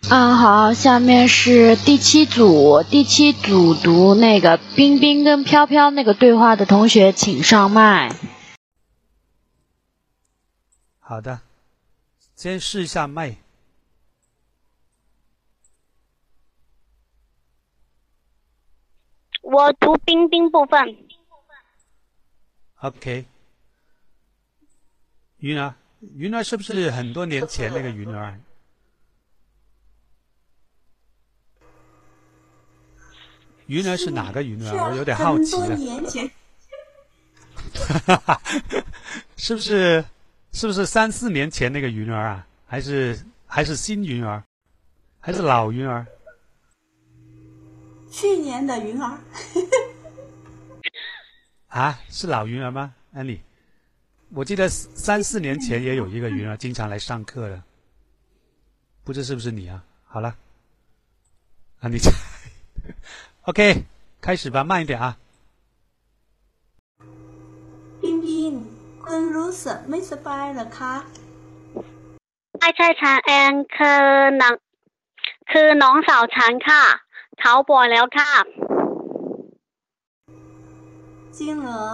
啊，好，下面是第七组，第七组读那个冰冰跟飘飘那个对话的同学，请上麦。好的，先试一下麦。我读冰冰部分。OK，云儿，云儿是不是很多年前那个云儿？云儿是哪个云儿？我有点好奇了。很多年前，哈哈，是不是是不是三四年前那个云儿啊？还是还是新云儿？还是老云儿？去年的云儿，啊，是老云儿吗？安妮，我记得三四年前也有一个云儿 经常来上课的，不知是不是你啊？好了，啊你 ，OK，开始吧，慢一点啊。 ปิงปิงคุณรู้สึกไม่สบายเหรอคะ ไม่ใช่ฉันเองคือน้องคือน้องสาวฉันค่ะ เขาป่วยแล้วค่ะ จริงเหรอ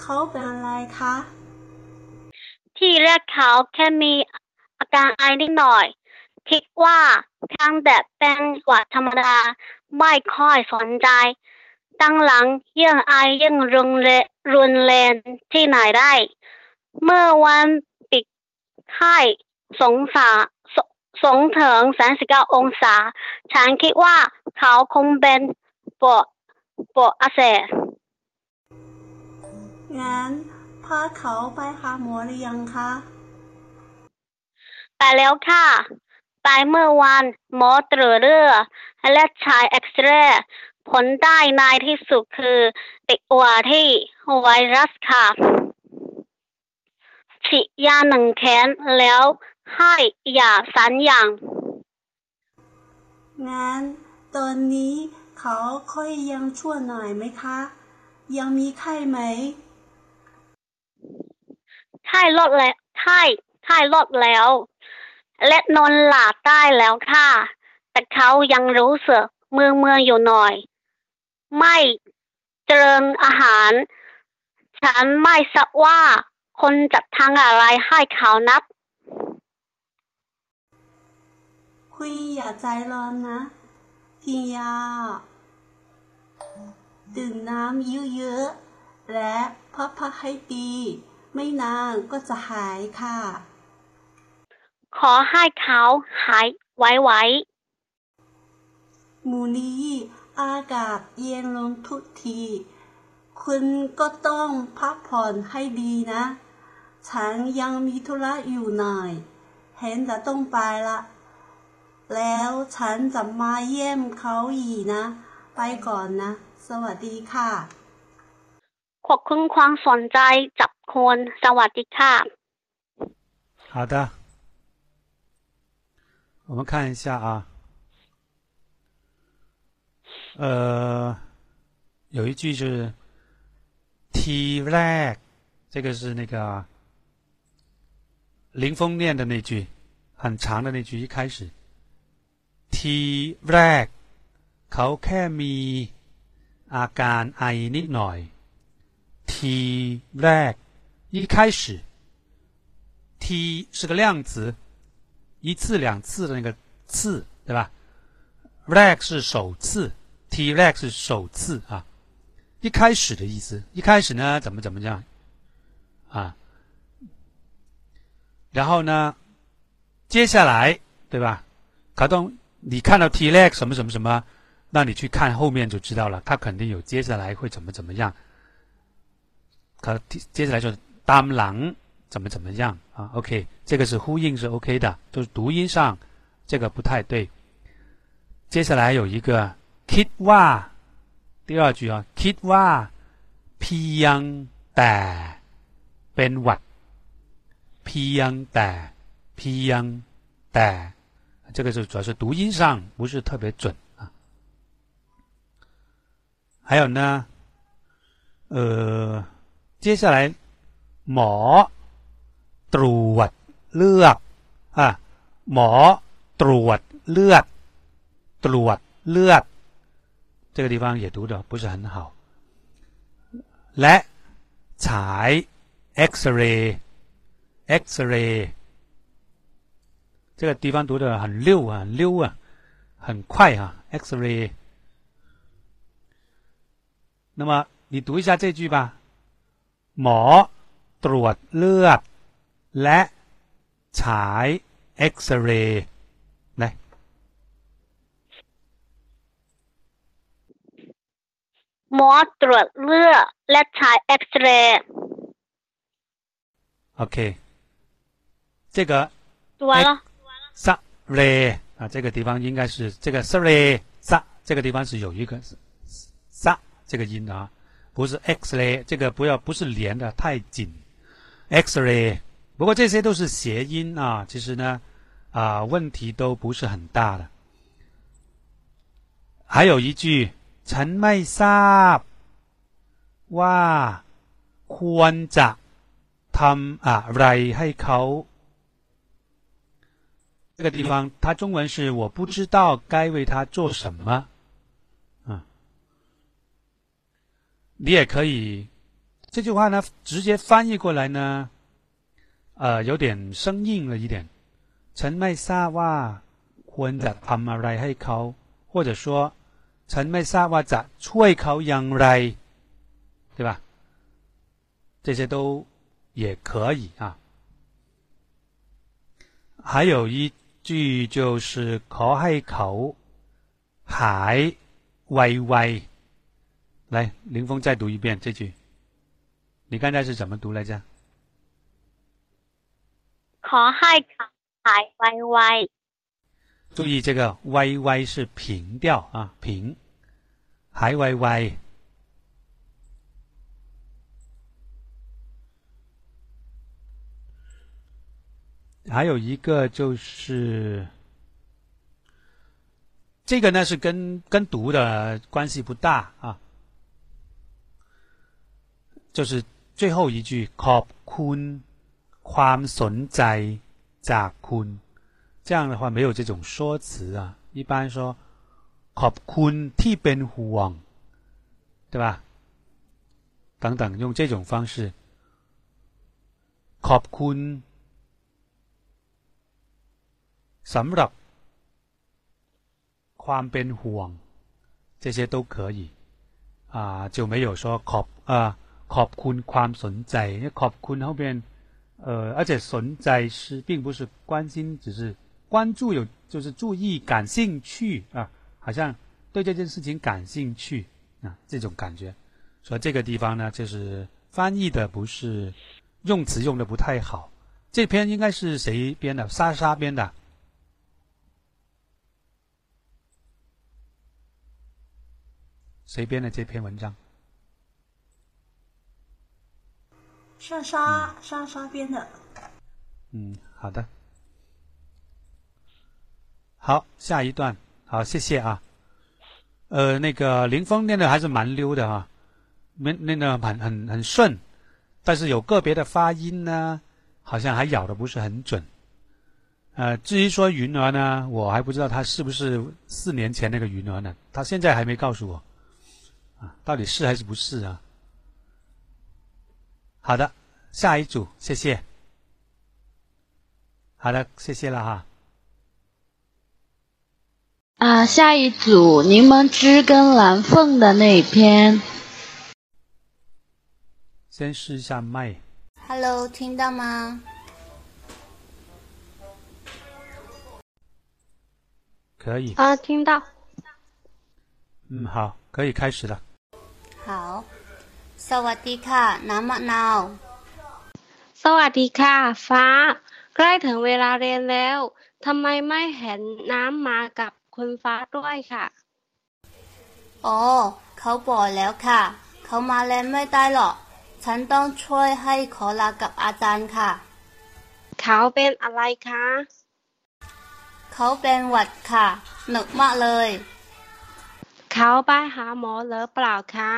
เขาเป็นอะไรคะ ที่แรกเขาแค่มีอาการไอนิดหน่อย คิดว่าทางแบบเป็นหวัดธรรมดา ไม่ค่อยสนใจ ตั้งหลังยิ่งไอยิ่งรุนแรงรุนแรงที่ไหนได้ เมื่อวันปิดไข้สงสาสสงถึง39องศา ฉันคิดว่าเขาคงเป็นปวดปวดอักเสบงั้นพาเขาไปหาหมอหรือยังคะ ไปแล้วค่ะ ไปเมื่อวานหมอตรวจเลือดและฉายเอ็กซเรย์ผลได้ในที่สุดคือ ติดอวที่ไวรัสค่ะฉีดยาหนึ่งแขนแล้วให้ยาสามอย่าง งั้น ตอนนี้เขาค่อยยังชั่วหน่อยไหมคะ ยังมีไข้ไหมไข้ลดแล้วไข้ไข้ลดแล้ว และนอนหลับได้แล้วค่ะ แต่เขายังรู้สึกเมื่อเมื่ออยู่หน่อย ไม่เจริญอาหาร ฉันไม่ทราบว่าคนจัดทางอะไรให้เขานับคุยอย่าใจร้อนนะกินยาดื่มน้ำเยอะๆและพักพักให้ดี ไม่นานก็จะหายค่ะ ขอให้เขาหายไวหมูนี้อากาศเย็นลงทุกที คุณก็ต้องพักผ่อนให้ดีนะ ฉันยังมีธุระอยู่หน่อย เห็นจะต้องไปละ แล้วฉันจะมาเยี่ยมเขาอีกนะ ไปก่อนนะ สวัสดีค่ะๆขอบคุณความสนใจจับคนสวัสดีค่ะ好的，我们看一下啊，呃，有一句是 “T lag”，这个是那个林峰念的那句，很长的那句，一开始 “T lag”，เขาแค่มีอาการไอนิดหน่อย “T lag”，一开始。T 是个量词， 一次两次的那个次，对吧？rag 是首次，T rag 是首次啊，一开始的意思。一开始呢，怎么怎么样啊？然后呢，接下来对吧？卡通，你看到 T Lex 什么什么什么，那你去看后面就知道了，它肯定有接下来会怎么怎么样。可接下来说当狼怎么怎么样啊？OK，这个是呼应是 OK 的，就是读音上这个不太对。接下来有一个 kid 哇，第二句啊，kid 哇，p yang แต่เป็นหวัด p yang แต่ p yang แต่这个是主要是读音上不是特别准啊。还有呢，呃。接下来，หมอ ตรวจเลือดอ่ะหมอตรวจเลือดตรวจเลือด这个地方也读的不是很好。และฉาย X-ray X-ray 这个地方读的很溜啊，溜啊，很快啊，X-ray。那么你读一下这句吧。หมอตรวจเลือด และฉายเอ็กซเรย์นะหมอตรวจเลือดและฉายเอ็กซเรย์โอเค这个读完了萨雷啊这个地方应该是这个 s 雷萨这个地方是有一个萨这个音的啊不是 X-ray，这个不要不是连的太紧。X-ray， 不过这些都是谐音啊，其实呢，啊问题都不是很大的。还有一句，陈ไม่ทราบว่าควรจะทำอะไรให้เขา这个地方，它中文是我不知道该为他做什么。你也可以这句话呢，直接翻译过来呢， 呃，有点生硬了一点。陈ไม่ทราบว่าควรจะทำอะไรให้เขา，或者说陈ไม่ทราบว่าจะช่วยเขาอย่างไร，对吧？这些都也可以啊。还有一句就是ขอให้เขาหายไวๆ。来，林峰再读一遍这句。你刚才是怎么读来着？ ขอให้หายไว注意这个 “y y” 是平调啊，平。หายไว还有一个就是，这个呢是跟跟读的关系不大啊。就是最后一句ขอบ คุณความสนใจจากคุณ这样的话没有这种说辞啊一般说ขอบคุณที่เป็นห่วง对吧等等用这种方式ขอบคุณสำหรับความเป็นห่วง这些都可以啊就没有说ขอบ啊ขอบคุณความสนใจ因为ขอบคุณ后边 呃而且存在是并不是关心只是关注有就是注意感兴趣啊好像对这件事情感兴趣啊这种感觉。所以这个地方呢就是翻译的不是用词用的不太好。这篇应该是谁编的？莎莎编的。谁编的这篇文章？莎莎莎莎编的。嗯，好的。好，下一段，好，谢谢啊。呃，那个林峰念的还是蛮溜的哈，念念的很很很顺，但是有个别的发音呢，好像还咬的不是很准。呃，至于说云儿呢，我还不知道他是不是四年前那个云儿呢，他现在还没告诉我，啊，到底是还是不是啊？好的，下一组，谢谢。好的，谢谢了哈。啊，下一组柠檬汁跟蓝凤的那一篇。先试一下麦。Hello，听到吗？可以。啊，听到。嗯，好，可以开始了。好， สวัสดีค่ะ น้ำมะนาว สวัสดีค่ะ ฟ้า ใกล้ถึงเวลาเรียนแล้วทำไมไม่เห็นน้ำมากับคุณฟ้าด้วยค่ะ อ๋อ เขาบอกแล้วค่ะ เขามาเรียนไม่ได้หรอก ฉันต้องช่วยให้ขอลากับอาจารย์ค่ะ เขาเป็นอะไรคะ เขาเป็นหวัดค่ะ หนึกมากเลย เขาไปหาหมอหรือเปล่าคะ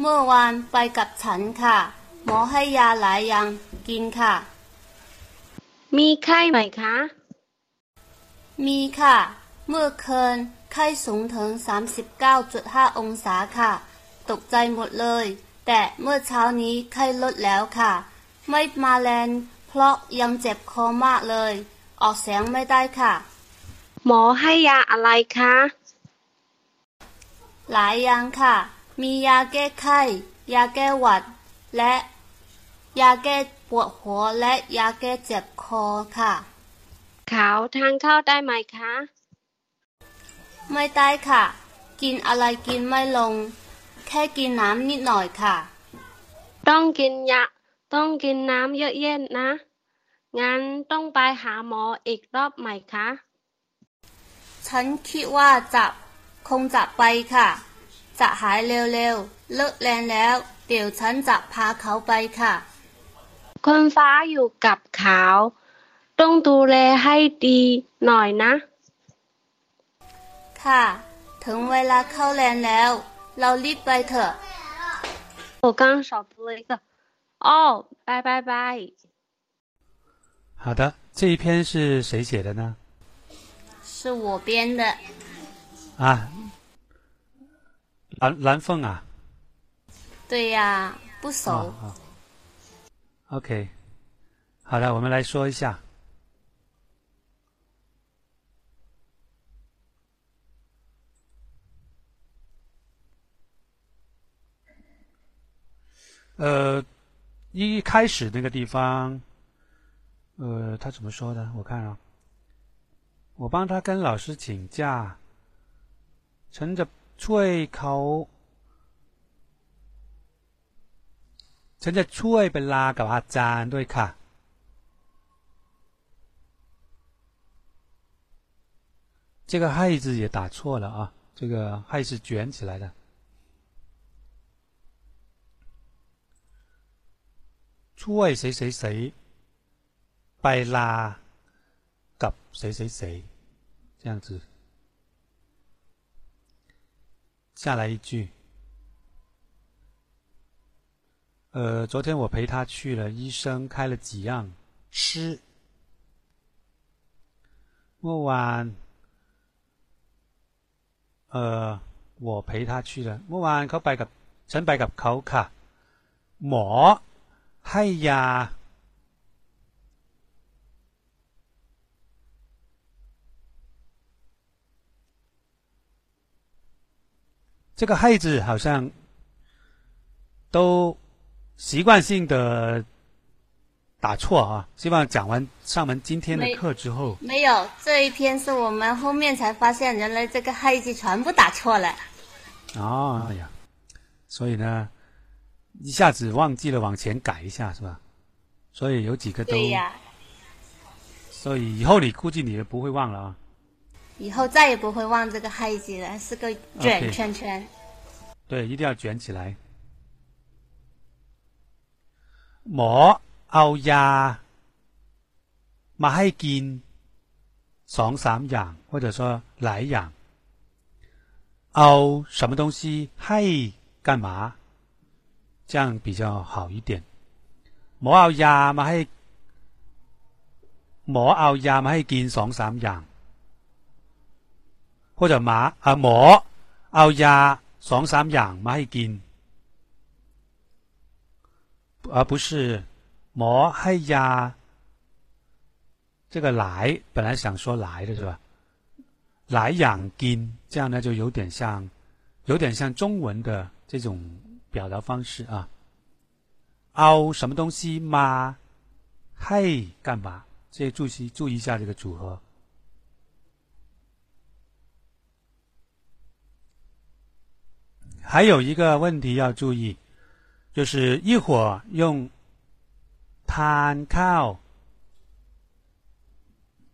เมื่อวานไปกับฉันค่ะ หมอให้ยาหลายอย่างกินค่ะ มีไข้ไหมคะ มีค่ะ เมื่อคืนไข้สูงถึง 39.5 องศาค่ะ ตกใจหมดเลย แต่เมื่อเช้านี้ไข้ลดแล้วค่ะ ไม่มาแลนเพราะยังเจ็บคอมากเลย ออกเสียงไม่ได้ค่ะ หมอให้ยาอะไรคะ หลายอย่างค่ะ มียาแก้ไข้ ยาแก้หวัด และ ยาแก้ปวดหัว และยาแก้เจ็บคอค่ะเขาทานข้าวได้ไหมคะ ไม่ได้ค่ะ กินอะไรกินไม่ลง แค่กินน้ำนิดหน่อยค่ะ ต้องกินยาต้องกินน้ำเยอะๆนะ งั้นต้องไปหาหมออีกรอบไหมคะ ฉันคิดว่าจะคงจะไปค่ะ จะหายเร็วๆ เลิกแรงแล้ว เดี๋ยวฉันจะพาเขาไปค่ะ คุณฟ้าอยู่กับเขา ต้องดูแลให้ดีหน่อยนะ ค่ะ ถึงเวลาเข้าแรงแล้ว เรารีบไปเถอะ 我刚少读了一个哦，拜拜拜。好的，这一篇是谁写的呢？是我编的。啊， 蓝蓝凤啊。对呀，不熟。哦哦 OK，好了，我们来说一下。呃，一开始那个地方，呃，他怎么说的？我看啊，我帮他跟老师请假，乘着 ช่วยเขาฉันจะช่วยเป็นลากับอาจารย์ด้วยค่ะ 这个“害”字也打错了啊，这个“害”是卷起来的。ช่วย谁谁谁ไปลากับ谁谁谁，这样子。 下来一句。呃，昨天我陪他去了，医生开了几样吃。เมื่อวานเออ我陪他去了เมื่อวานเขาไปกับ ฉันไปกับเขาค่ะ หมอให้ยา 这个“害”字好像都习惯性的打错啊！希望讲完上完今天的课之后，没有这一篇是我们后面才发现，原来这个“害”字全部打错了。哦，哎呀，所以呢，一下子忘记了往前改一下，是吧？所以有几个都，对呀。所以以后你估计你也不会忘了啊。以后再也不会忘这个“害”字了，是个卷圈圈。对，一定要卷起来。หมอเอายามาให้กินสองสามอย่าง或者说หลายอย่างเอา什么东西ให้干嘛这样比较好一点หมอเอายามาให้หมอเอายามาให้กินสองสามอย่าง 或者หมาอ่าหมอเอายาสองสามอย่างมาให้กิน而不是หให้ยา这个来本来想说来的是吧？来养金，这样呢就有点像，有点像中文的这种表达方式啊。เอา什么东西มาให้干嘛？这注意注意一下这个组合。 还有一个问题要注意，就是一会儿用摊靠，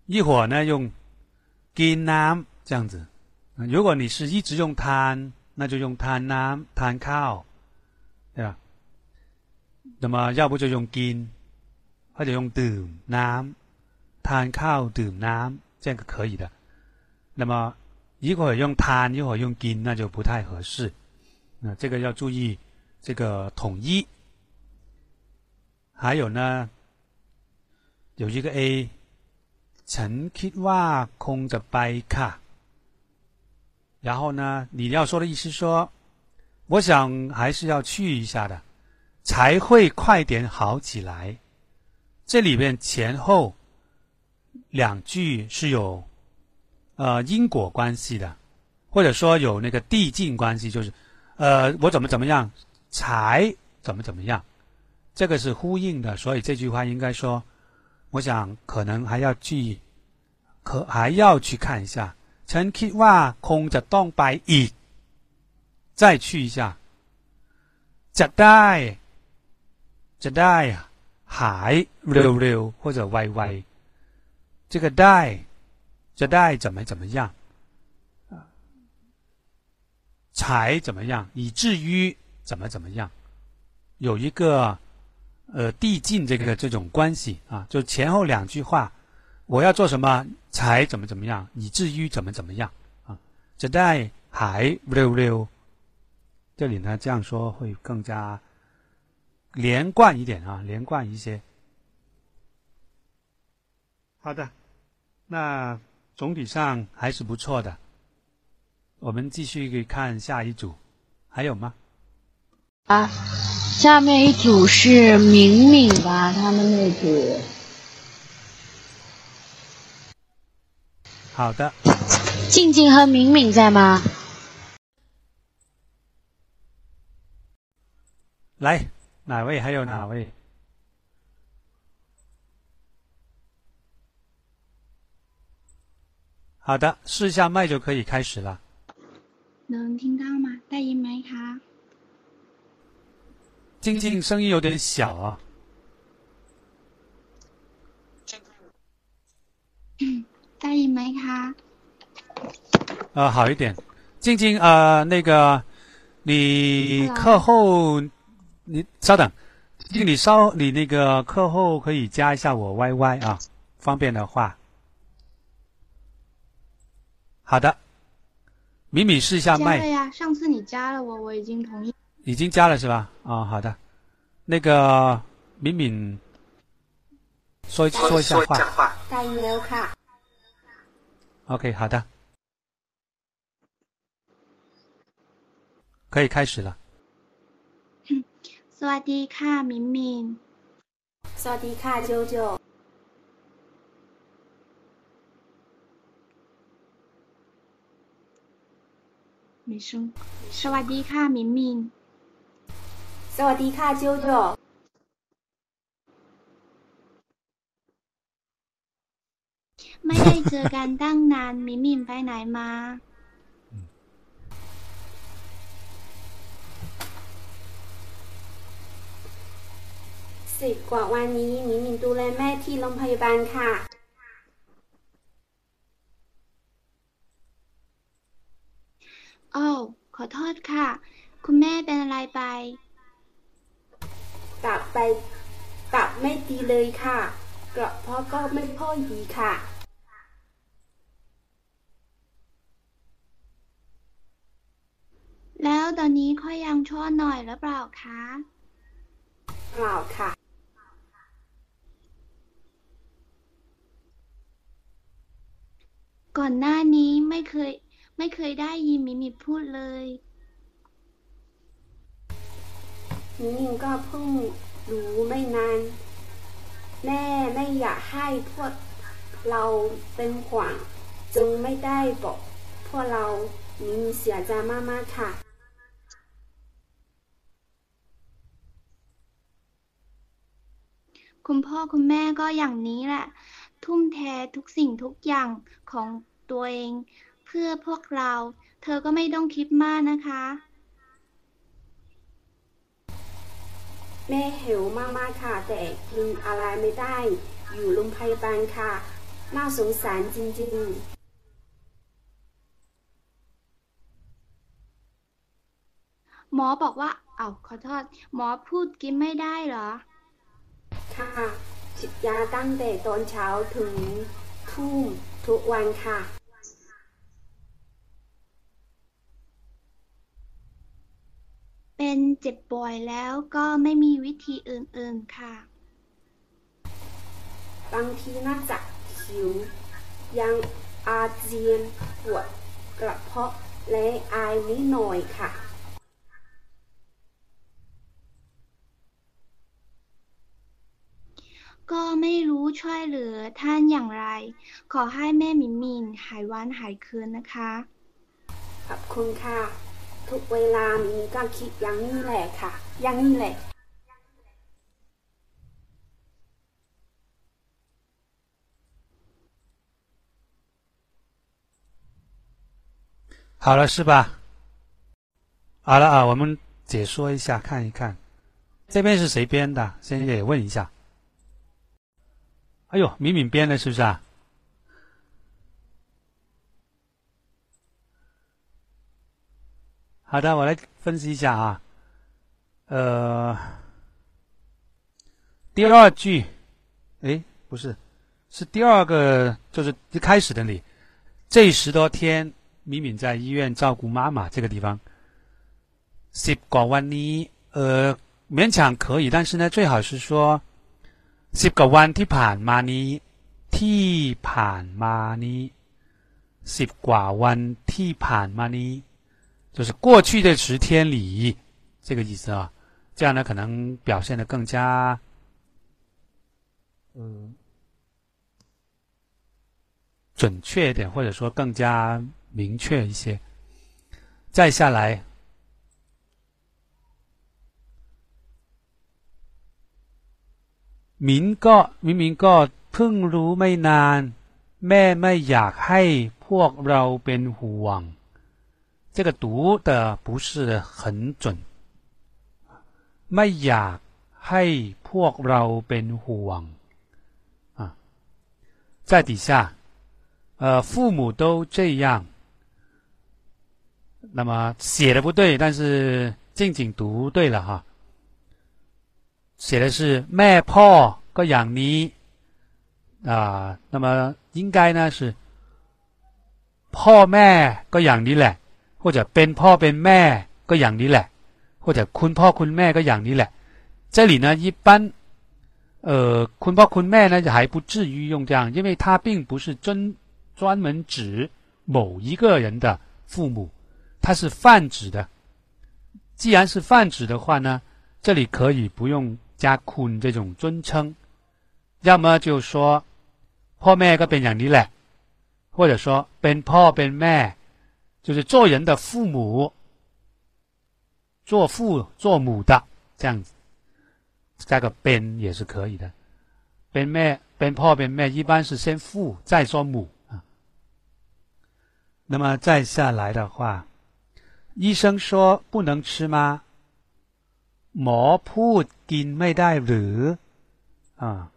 一会儿呢用 gin nam 这样子。如果你是一直用摊，那就用摊 nam 摊靠，对吧？那么要不就用 gin，或者用 dum nam 摊靠 dum nam，这样可以的。那么一会儿用摊，一会儿用 gin，那就不太合适。那这个要注意这个统一。还有呢，有一个 A，ฉันคิดว่าคงจะไปค่ะ。然后呢，你要说的意思说，我想还是要去一下的，才会快点好起来。这里边前后两句是有呃因果关系的，或者说有那个递进关系，就是 呃我怎么怎么样才怎么怎么样，这个是呼应的。所以这句话应该说，我想可能还要去，可还要去看一下。ฉันคิดว่าคงจะต้องไปอีก再去一下จะได้จะได้หายเร็วๆ或者ไวๆ这个ได้จะได้怎么怎么样 才怎么样，以至于怎么怎么样，有一个呃递进这个这种关系啊，就前后两句话，我要做什么才怎么怎么样，以至于怎么怎么样啊，这代还溜溜，这里呢这样说会更加连贯一点啊，连贯一些。好的，那总体上还是不错的。我们继续看下一组，还有吗？啊，下面一组是敏敏吧，他们那组。好的，静静和敏敏在吗？来，哪位？还有哪位？好的，试一下麦就可以开始了。能听到吗？大姨没卡。静静声音有点小啊。嗯，大姨没卡。呃，好一点。静静，呃，那个，你课后，你稍等，静静，你稍，你那个课后可以加一下我 Y Y 啊，方便的话。好的。米米试一下麦。加了呀，上次你加了我，我已经同意。已经加了是吧？啊，好的。那个敏敏，说说一下话。ได้ยินแล้วค่ะ OK，好的，可以开始了。สวัสดีค่ะมินมินสวัสดีค่ะโจ โจ没声。สวัสดีค่ะมินมินสวัสดีค่ะโจโจไม่ได้เจอกันตั้งนานมินมินไปไหนมาสิบกว่าวันนี้มินมินดูแลแม่ที่โรงพยาบาลค่ะ โอ้ขอโทษค่ะ คุณแม่เป็นอะไรไป กลับไปกลับไม่ดีเลยค่ะกระเพาะก็ไม่ค่อยดีค่ะ แล้วตอนนี้ค่อยยังชั่วหน่อยหรือเปล่าคะเปล่าค่ะ ก่อนหน้านี้ไม่เคย ไม่เคยได้ยินมิมิพูดเลยมิมิก็เพิ่งรู้ไม่นาน แม่ไม่อยากให้พวกเราเป็นห่วงจึงไม่ได้บอกพวกเรามิมิเสียใจมากๆค่ะคุณพ่อคุณแม่ก็อย่างนี้แหละ ทุ่มเททุกสิ่งทุกอย่างของตัวเอง เพื่อพวกเรา เธอก็ไม่ต้องคิดมากนะคะ แม่หิวมากมากค่ะ แต่กินอะไรไม่ได้ อยู่โรงพยาบาลค่ะ น่าสงสารจริงๆหมอบอกว่า เอา้าขอโทษ หมอพูดกินไม่ได้เหรอ ค่ะฉีดยาตั้งแต่ตอนเช้าถึงทุ่มทุกวันค่ะ เป็นเจ็บป่วยแล้วก็ไม่มีวิธีอื่นๆค่ะ บางทีน่าจะหิว ยังอาเจียนปวดกระเพาะและอายนิดหน่อยค่ะ ก็ไม่รู้ช่วยเหลือท่านอย่างไร ขอให้แม่หมินหมินหายวันหายคืนนะคะ ขอบคุณค่ะ ทุกเวลามีก็คิดอย่างนี้แหละค่ะ อย่างนี้แหละ 好了是吧？好了啊，我们解说一下，看一看，这边是谁编的？先也问一下。哎呦，敏敏编的，是不是啊？ 好的，我来分析一下啊。呃，第二句，哎，不是，是第二个，就是一开始的你。这十多天，敏敏在医院照顾妈妈，这个地方。十กว่าวันนี้呃，勉强可以，但是呢，最好是说สิบกว่าวันที่ผ่านมานี้ที่ผ่านมานี้สิบกว่าวันที่ผ่านมานี้ 就是过去的十天里，这个意思啊。这样呢，可能表现的更加，嗯，准确一点，或者说更加明确一些。再下来，มินก็มิมินก็เพิ่งรู้ไม่นาน แม่ไม่อยากให้พวกเราเป็นห่วง 这个读的不是很准。ไม่อยากให้พวกเราเป็นห่วง啊，在底下，呃，父母都这样。那么写的不对，但是静静读对了哈。写的是แม่พ่อก็อย่างนี้啊，那么应该呢是พ่อแม่ก็อย่างนี้แหละ 或者เป็นพ่อเป็นแม่ก็อย่างนี้แหละ或者คุณพ่อคุณแม่ก็อย่างนี้แหละ这里呢一般呃คุณพ่อคุณแม่呢还不至于用这样因为它并不是专专门指某一个人的父母它是泛指的既然是泛指的话呢这里可以不用加คุณ这种尊称要么就说พ่อแม่ก็เป็นอย่างนี้แหละ或者说เป็นพ่อเป็นแม่ 就是做人的父母做父做母的这样子，加个边也是可以的。边妹边พ่อ边妹一般是先父再说母啊。那么再下来的话，医生说不能吃吗？หมอพูดกินไม่ได้หรือ啊？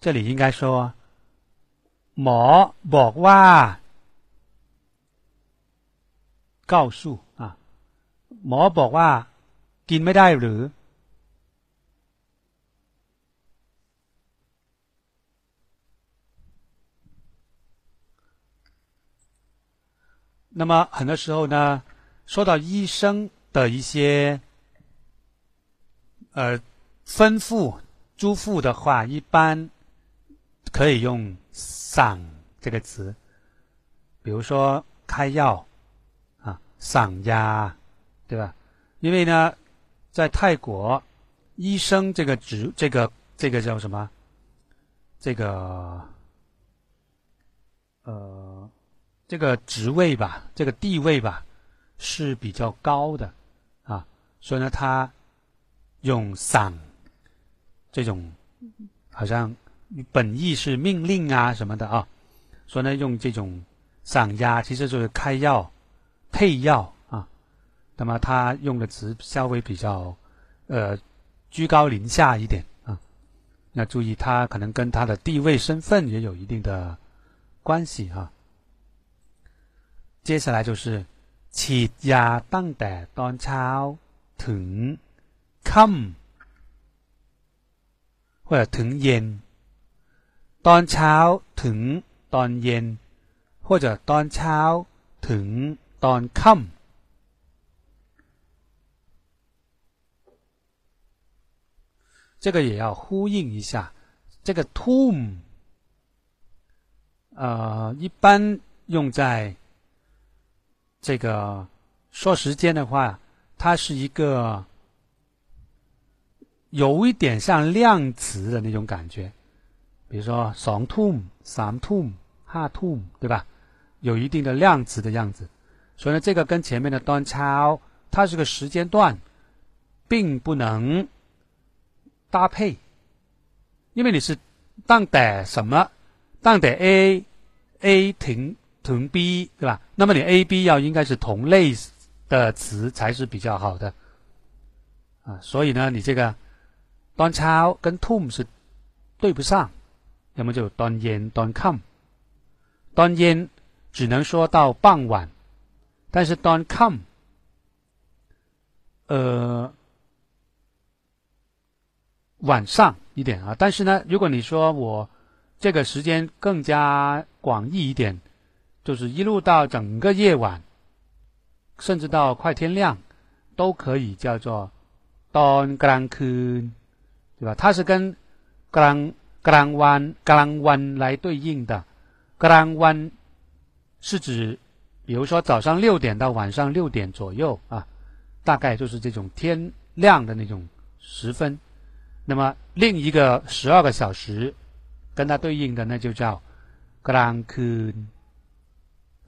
这里应该说หมอบอกว่า 告诉啊。หมอบอกว่ากินไม่ได้หรือ 那么很多时候呢，说到医生的一些呃吩咐、嘱咐的话，一般可以用“สั่这个词，比如说开药 啊，สั่ย对吧？因为呢，在泰国，医生这个职，这个这个叫什么？这个呃，这个职位吧，这个地位吧，是比较高的啊。所以呢，他用“嗓”这种，好像本意是命令啊什么的啊。所以呢，用这种“嗓压”，其实就是开药、配药。那么他用的词稍微比较，呃， 居高临下一点啊。要注意，他可能跟他的地位、身份也有一定的关系啊。接下来就是ฉีดยาตั้งแต่ตอนเช้าถึงค่ำ或者ถึงเย็นตอนเช้าถึงตอนเย็น或者ตอนเช้าถึง ตอนค่ำ这个也要呼应一下，这个 tomb，呃，一般用在这个说时间的话，它是一个有一点像量词的那种感觉，比如说双 tomb、三 tomb、哈 tomb，对吧？有一定的量词的样子， 所以呢，这个跟前面的端超，它是个时间段，并不能。搭配，因为你是当得什么，当得 A A 停停 B 对吧？那么你 A B 要应该是同类的词才是比较好的啊。所以呢，你这个端超跟 tom 是对不上，要么就端烟端 come，端烟只能说到傍晚，但是端 come，呃。晚上一点啊，但是呢，如果你说我这个时间更加广义一点，就是一路到整个夜晚，甚至到快天亮，都可以叫做 don gran kun，对吧？它是跟 gran gran wan gran wan 来对应的，gran wan 是指，比如说早上六点到晚上六点左右啊，大概就是这种天亮的那种时分。那么另一个十二个小时，跟它对应的那就叫 “gran kun”。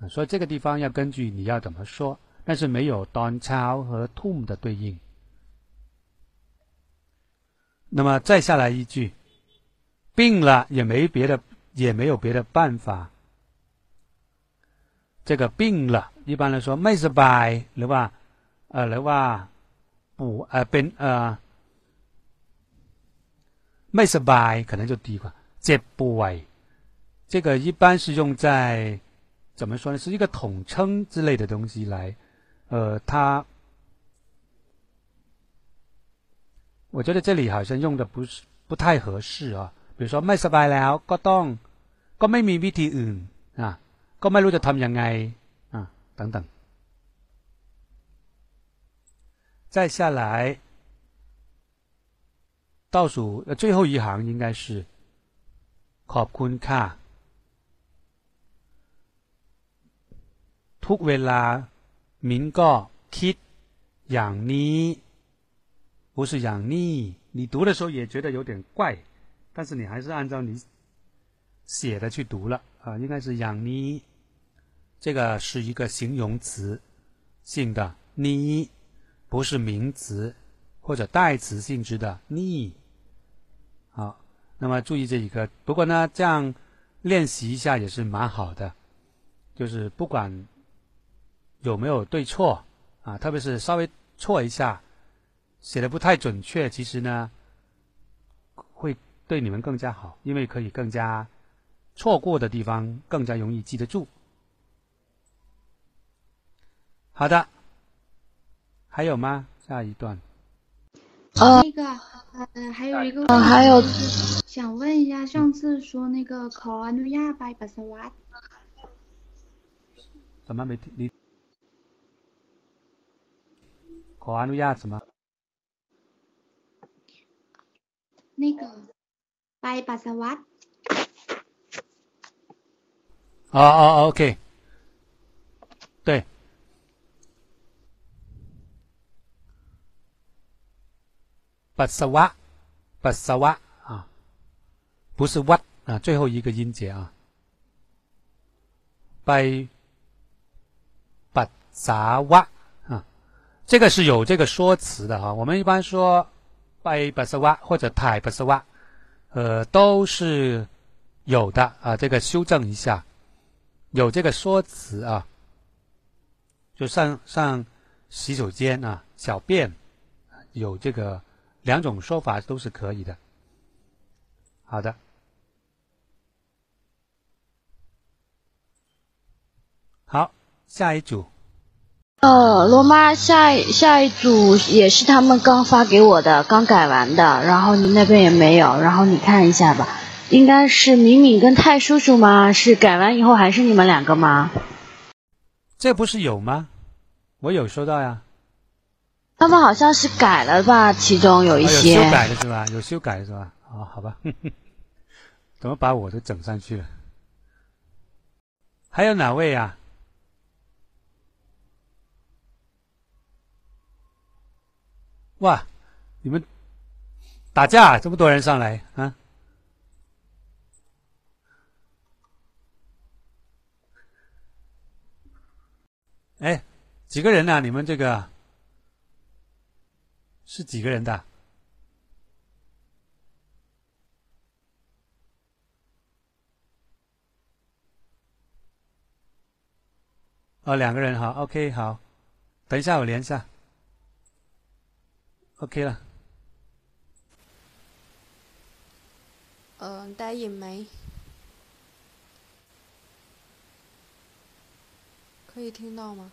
所以这个地方要根据你要怎么说，但是没有 “don chao” 和 “tom” 的对应。那么再下来一句，病了也没别的，也没有别的办法。这个病了，一般来说ไม่สบายหรือว่าเออหรือว่าปู่เออเป็นเออไม่สบาย可能就低吧，เจ็บป่วย这个一般是用在怎么说呢？是一个统称之类的东西来，呃，它，我觉得这里好像用的不是不太合适啊。比如说ไม่สบายแล้วก็ต้องก็ไม่มีวิธีอื่นอ่ะ ก็ไม่รู้จะทำยังไงอ่ะ等等。再下来。倒数呃最后一行应该是ขอบคุณค่ะทุกเวลามิ้นก็คิดอย่างนี้不是อย่างนี้你读的时候也觉得有点怪但是你还是按照你写的去读了啊应该是อย่างนี้ 这个是一个形容词性的你不是名词或者代词性质的你好，那么注意这一个。不过呢，这样练习一下也是蛮好的。就是不管有没有对错啊，特别是稍微错一下，写的不太准确，其实呢会对你们更加好，因为可以更加错过的地方更加容易记得住。好的，还有吗？下一段。那个。呃，还有一个，呃，还有，想问一下，上次说那个考完诺亚拜巴萨瓦，怎么没听你？考完诺亚什么？那个拜巴萨瓦。哦哦，OK，对。ปัสสาวะปัสสาวะ啊，不是 what 啊，最后一个音节啊。ไปปัสสาวะ啊，这个是有这个说辞的哈。我们一般说ไปปัสสาวะ或者ถ่ายปัสสาวะ，呃，都是有的啊。这个修正一下，有这个说辞啊，就上上洗手间啊，小便有这个。 两种说法都是可以的。好的，好，下一组。呃，罗妈，下下一组也是他们刚发给我的，刚改完的，然后你那边也没有，然后你看一下吧，应该是敏敏跟泰叔叔吗？是改完以后还是你们两个吗？这不是有吗？我有收到呀。他们好像是改了吧，其中有一些。有修改的是吧？有修改的是吧？哦，好吧。怎么把我都整上去了？还有哪位呀？哇，你们打架这么多人上来啊？哎，几个人呢？你们这个是几个人的？哦，两个人好，OK，好，等一下我连一下。OK 了。呃，ได้ยินไหม可以听到吗？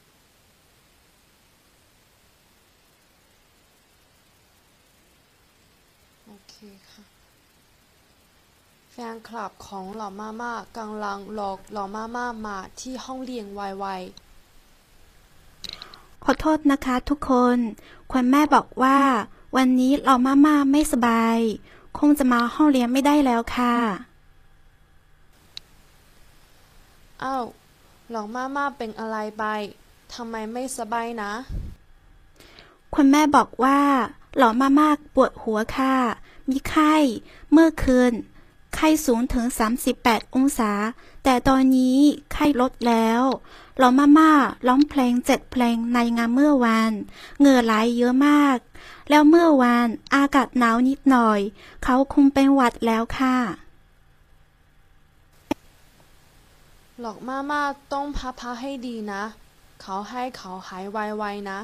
เคค่ะ แฟนคลับของเหล่ามาม่ากำลังหลอกเหล่ามาม่ามาที่ห้องเรียนไวๆขอโทษนะคะทุกคน คุณแม่บอกว่า วันนี้เราม่าม่าไม่สบาย คงจะมาห้องเรียนไม่ได้แล้วค่ะอ้าวหลอกม่าม่าเป็นอะไรไปทำไมไม่สบายนะ คุณแม่บอกว่า หลอม่ามากปวดหัวค่ะ มีไข้ เมื่อคืน ไข้สูงถึง 38 องศา แต่ตอนนี้ไข้ลดแล้วหลอมาม่าร้องเพลงเจ็ดเพลงในงานเมื่อวาน เหงื่อไหลเยอะมาก แล้วเมื่อวานอากาศหนาวนิดหน่อย เขาคงเป็นหวัดแล้วค่ะ หลอกมาม่าต้องพักพักให้ดีนะ เขาให้เขาหายไวๆนะ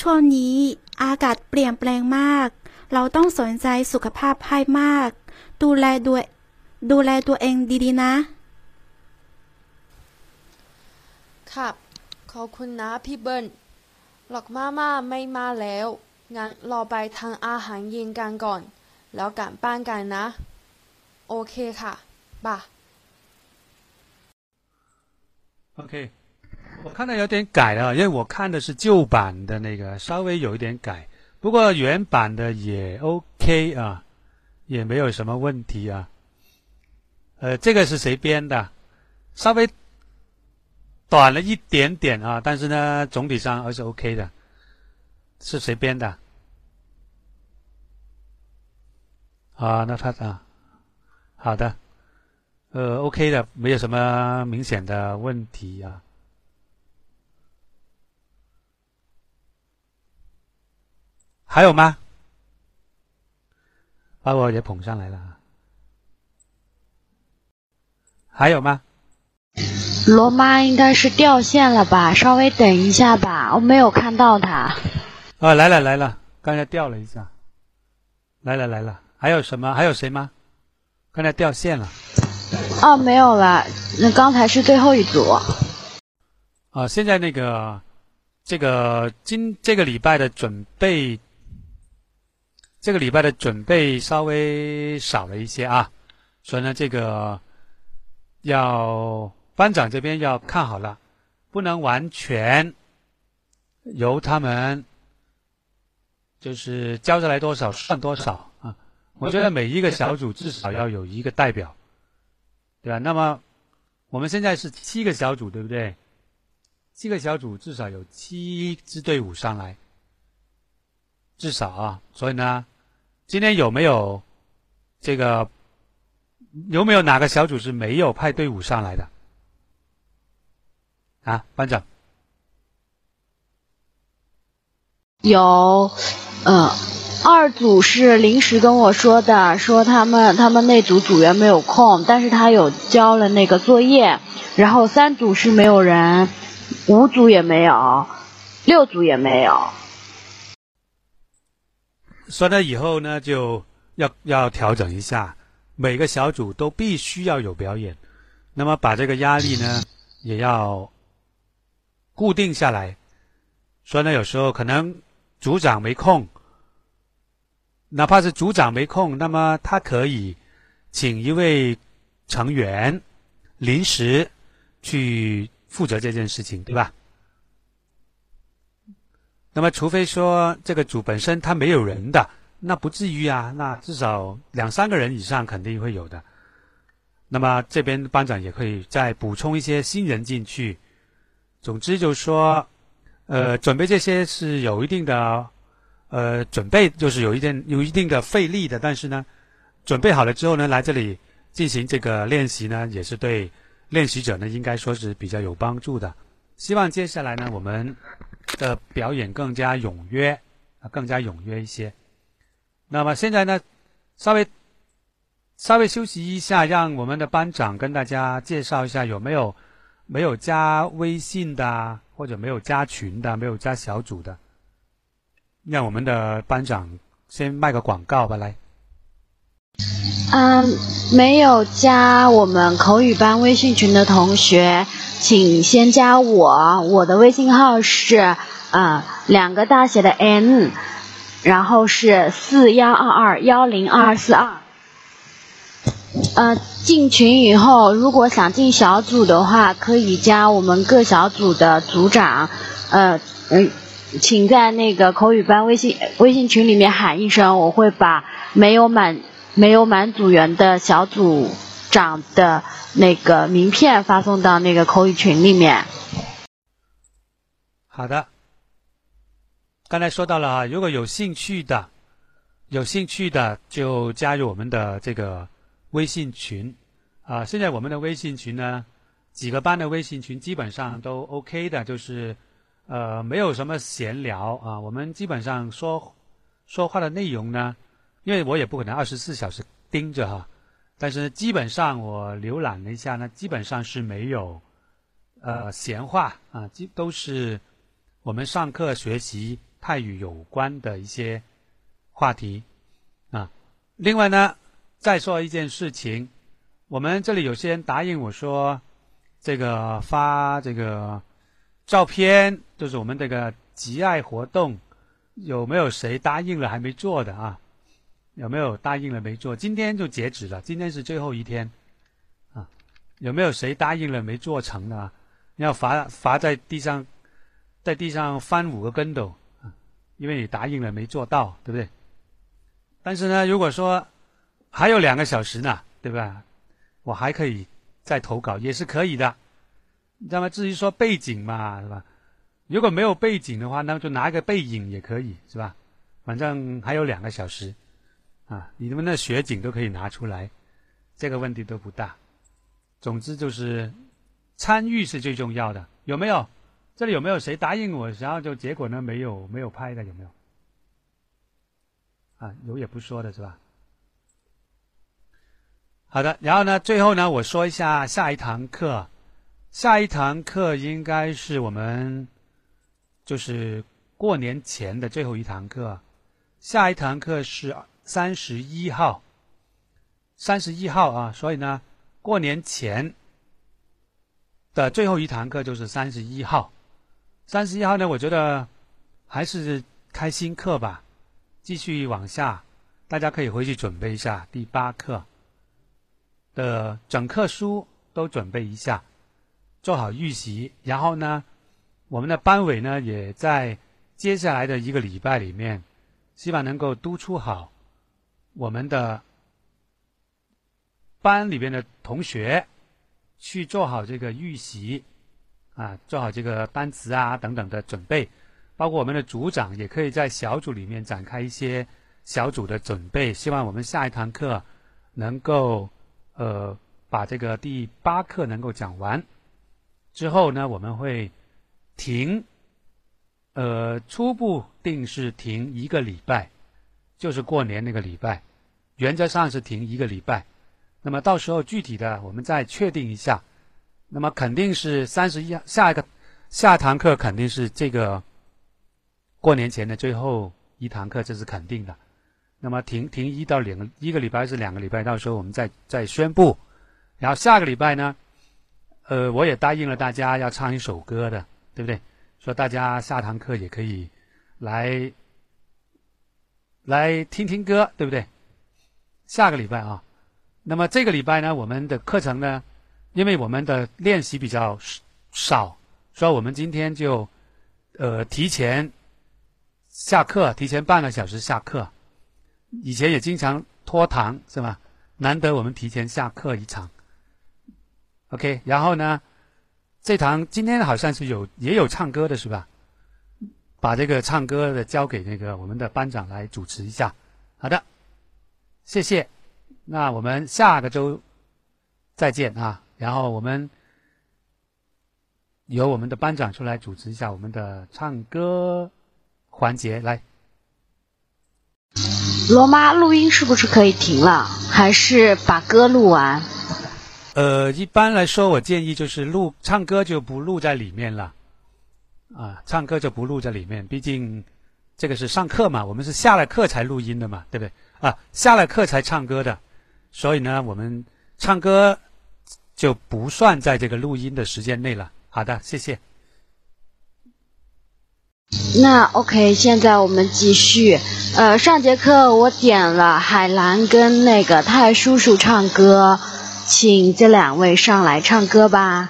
ช่วงนี้อากาศเปลี่ยนแปลงมาก เราต้องสนใจสุขภาพให้มาก ดูแลด้วยดูแลตัวเองดีๆนะครับขอบคุณนะพี่เบิ้ลหลอกมาม่าไม่มาแล้ว งั้นรอไปทางอาหารเย็นกันก่อน แล้วกลับบ้านกันนะ โอเคค่ะ吧，OK，我看到有点改了，因为我看的是旧版的那个，稍微有一点改， 不过原版的也 OK 啊，也没有什么问题啊。呃，这个是谁编的？稍微。短了一点点啊，但是呢，总体上还是 OK 的。是谁编的？啊，那他啊，好的，呃，OK 的，没有什么明显的问题啊。还有吗？把我也捧上来了。还有吗？罗妈应该是掉线了吧？稍微等一下吧，我没有看到他。啊，来了来了，刚才掉了一下。来了来了，还有什么？还有谁吗？刚才掉线了。哦，没有了，那刚才是最后一组。啊，现在那个这个今这个礼拜的准备，这个礼拜的准备稍微少了一些啊，所以呢，这个要。班长这边要看好了，不能完全由他们就是交下来多少算多少啊！我觉得每一个小组至少要有一个代表，对吧？那么我们现在是七个小组，对不对？七个小组至少有七支队伍上来，至少啊！所以呢，今天有没有这个有没有哪个小组是没有派队伍上来的？啊，班长，有，嗯，二组是临时跟我说的，说他们他们那组组员没有空，但是他有交了那个作业，然后三组是没有人，五组也没有，六组也没有。说呢，以后呢就要要调整一下，每个小组都必须要有表演，那么把这个压力呢 也要固定下来。所以呢，有时候可能组长没空，哪怕是组长没空，那么他可以请一位成员临时去负责这件事情，对吧？那么，除非说这个组本身他没有人的，那不至于啊。那至少两三个人以上肯定会有的。那么这边班长也可以再补充一些新人进去。总之就是说，呃，准备这些是有一定的，呃，准备就是有一定有一定的费力的。但是呢，准备好了之后呢，来这里进行这个练习呢，也是对练习者呢应该说是比较有帮助的。希望接下来呢，我们。的表演更加踊跃啊，更加踊跃一些。那么现在呢，稍微稍微休息一下，让我们的班长跟大家介绍一下有没有没有加微信的，或者没有加群的，没有加小组的。让我们的班长先卖个广告吧，来。嗯，没有加我们口语班微信群的同学。请先加我，我的微信号是啊两个大写的 N，然后是四幺二二幺零二四二。呃，进群以后，如果想进小组的话，可以加我们各小组的组长。呃嗯，请在那个口语班微信微信群里面喊一声，我会把没有满没有满组员的小组长的。那个名片发送到那个口语群里面。好的，刚才说到了啊，如果有兴趣的，有兴趣的就加入我们的这个微信群啊。现在我们的微信群呢，几个班的微信群基本上都 OK 的，就是呃没有什么闲聊啊。我们基本上说说话的内容呢，因为我也不可能二十四小时盯着哈。但是基本上我浏览了一下呢，基本上是没有，呃，闲话啊，基都是我们上课学习泰语有关的一些话题啊。另外呢，再说一件事情，我们这里有些人答应我说，这个发这个照片，就是我们这个集爱活动，有没有谁答应了还没做的啊？有没有答应了没做？今天就截止了，今天是最后一天，啊，有没有谁答应了没做成的？啊要罚罚在地上，在地上翻五个跟斗，啊，因为你答应了没做到，对不对？但是呢，如果说还有两个小时呢，对吧？我还可以再投稿，也是可以的。那么至于说背景嘛，是吧？如果没有背景的话，那么就拿一个背影也可以，是吧？反正还有两个小时。啊，你们的雪景都可以拿出来，这个问题都不大。总之就是参与是最重要的，有没有？这里有没有谁答应我？然后就结果呢没有没有拍的有没有？啊，有也不说的是吧？好的，然后呢，最后呢，我说一下下一堂课。下一堂课应该是我们就是过年前的最后一堂课。下一堂课是。三十一号，三十一号啊，所以呢，过年前的最后一堂课就是三十一号。三十一号呢，我觉得还是开新课吧，继续往下，大家可以回去准备一下第八课的整课书都准备一下，做好预习。然后呢，我们的班委呢，也在接下来的一个礼拜里面，希望能够督促好。我们的班里边的同学去做好这个预习啊，做好这个单词啊等等的准备，包括我们的组长也可以在小组里面展开一些小组的准备。希望我们下一堂课能够呃把这个第八课能够讲完之后呢，我们会停，呃，初步定是停一个礼拜。就是过年那个礼拜，原则上是停一个礼拜。那么到时候具体的我们再确定一下。那么肯定是三十一下一个下堂课肯定是这个过年前的最后一堂课，这是肯定的。那么停停一到两个一个礼拜是两个礼拜，到时候我们再再宣布。然后下个礼拜呢，呃，我也答应了大家要唱一首歌的，对不对？说大家下堂课也可以来来听听歌，对不对？下个礼拜啊，那么这个礼拜呢，我们的课程呢，因为我们的练习比较少，所以我们今天就呃提前下课，提前半个小时下课。以前也经常拖堂，是吧？难得我们提前下课一场。OK，然后呢，这堂今天好像是有也有唱歌的，是吧？把这个唱歌的交给那个我们的班长来主持一下。好的，谢谢。那我们下个周再见啊！然后我们由我们的班长出来主持一下我们的唱歌环节，来。罗妈，录音是不是可以停了？还是把歌录完？呃，一般来说，我建议就是录唱歌就不录在里面了，啊，唱歌就不录在里面，毕竟这个是上课嘛，我们是下了课才录音的嘛，对不对？啊，下了课才唱歌的，所以呢，我们唱歌就不算在这个录音的时间内了。好的，谢谢。那 OK，现在我们继续。呃，上节课我点了海兰跟那个泰叔叔唱歌，请这两位上来唱歌吧。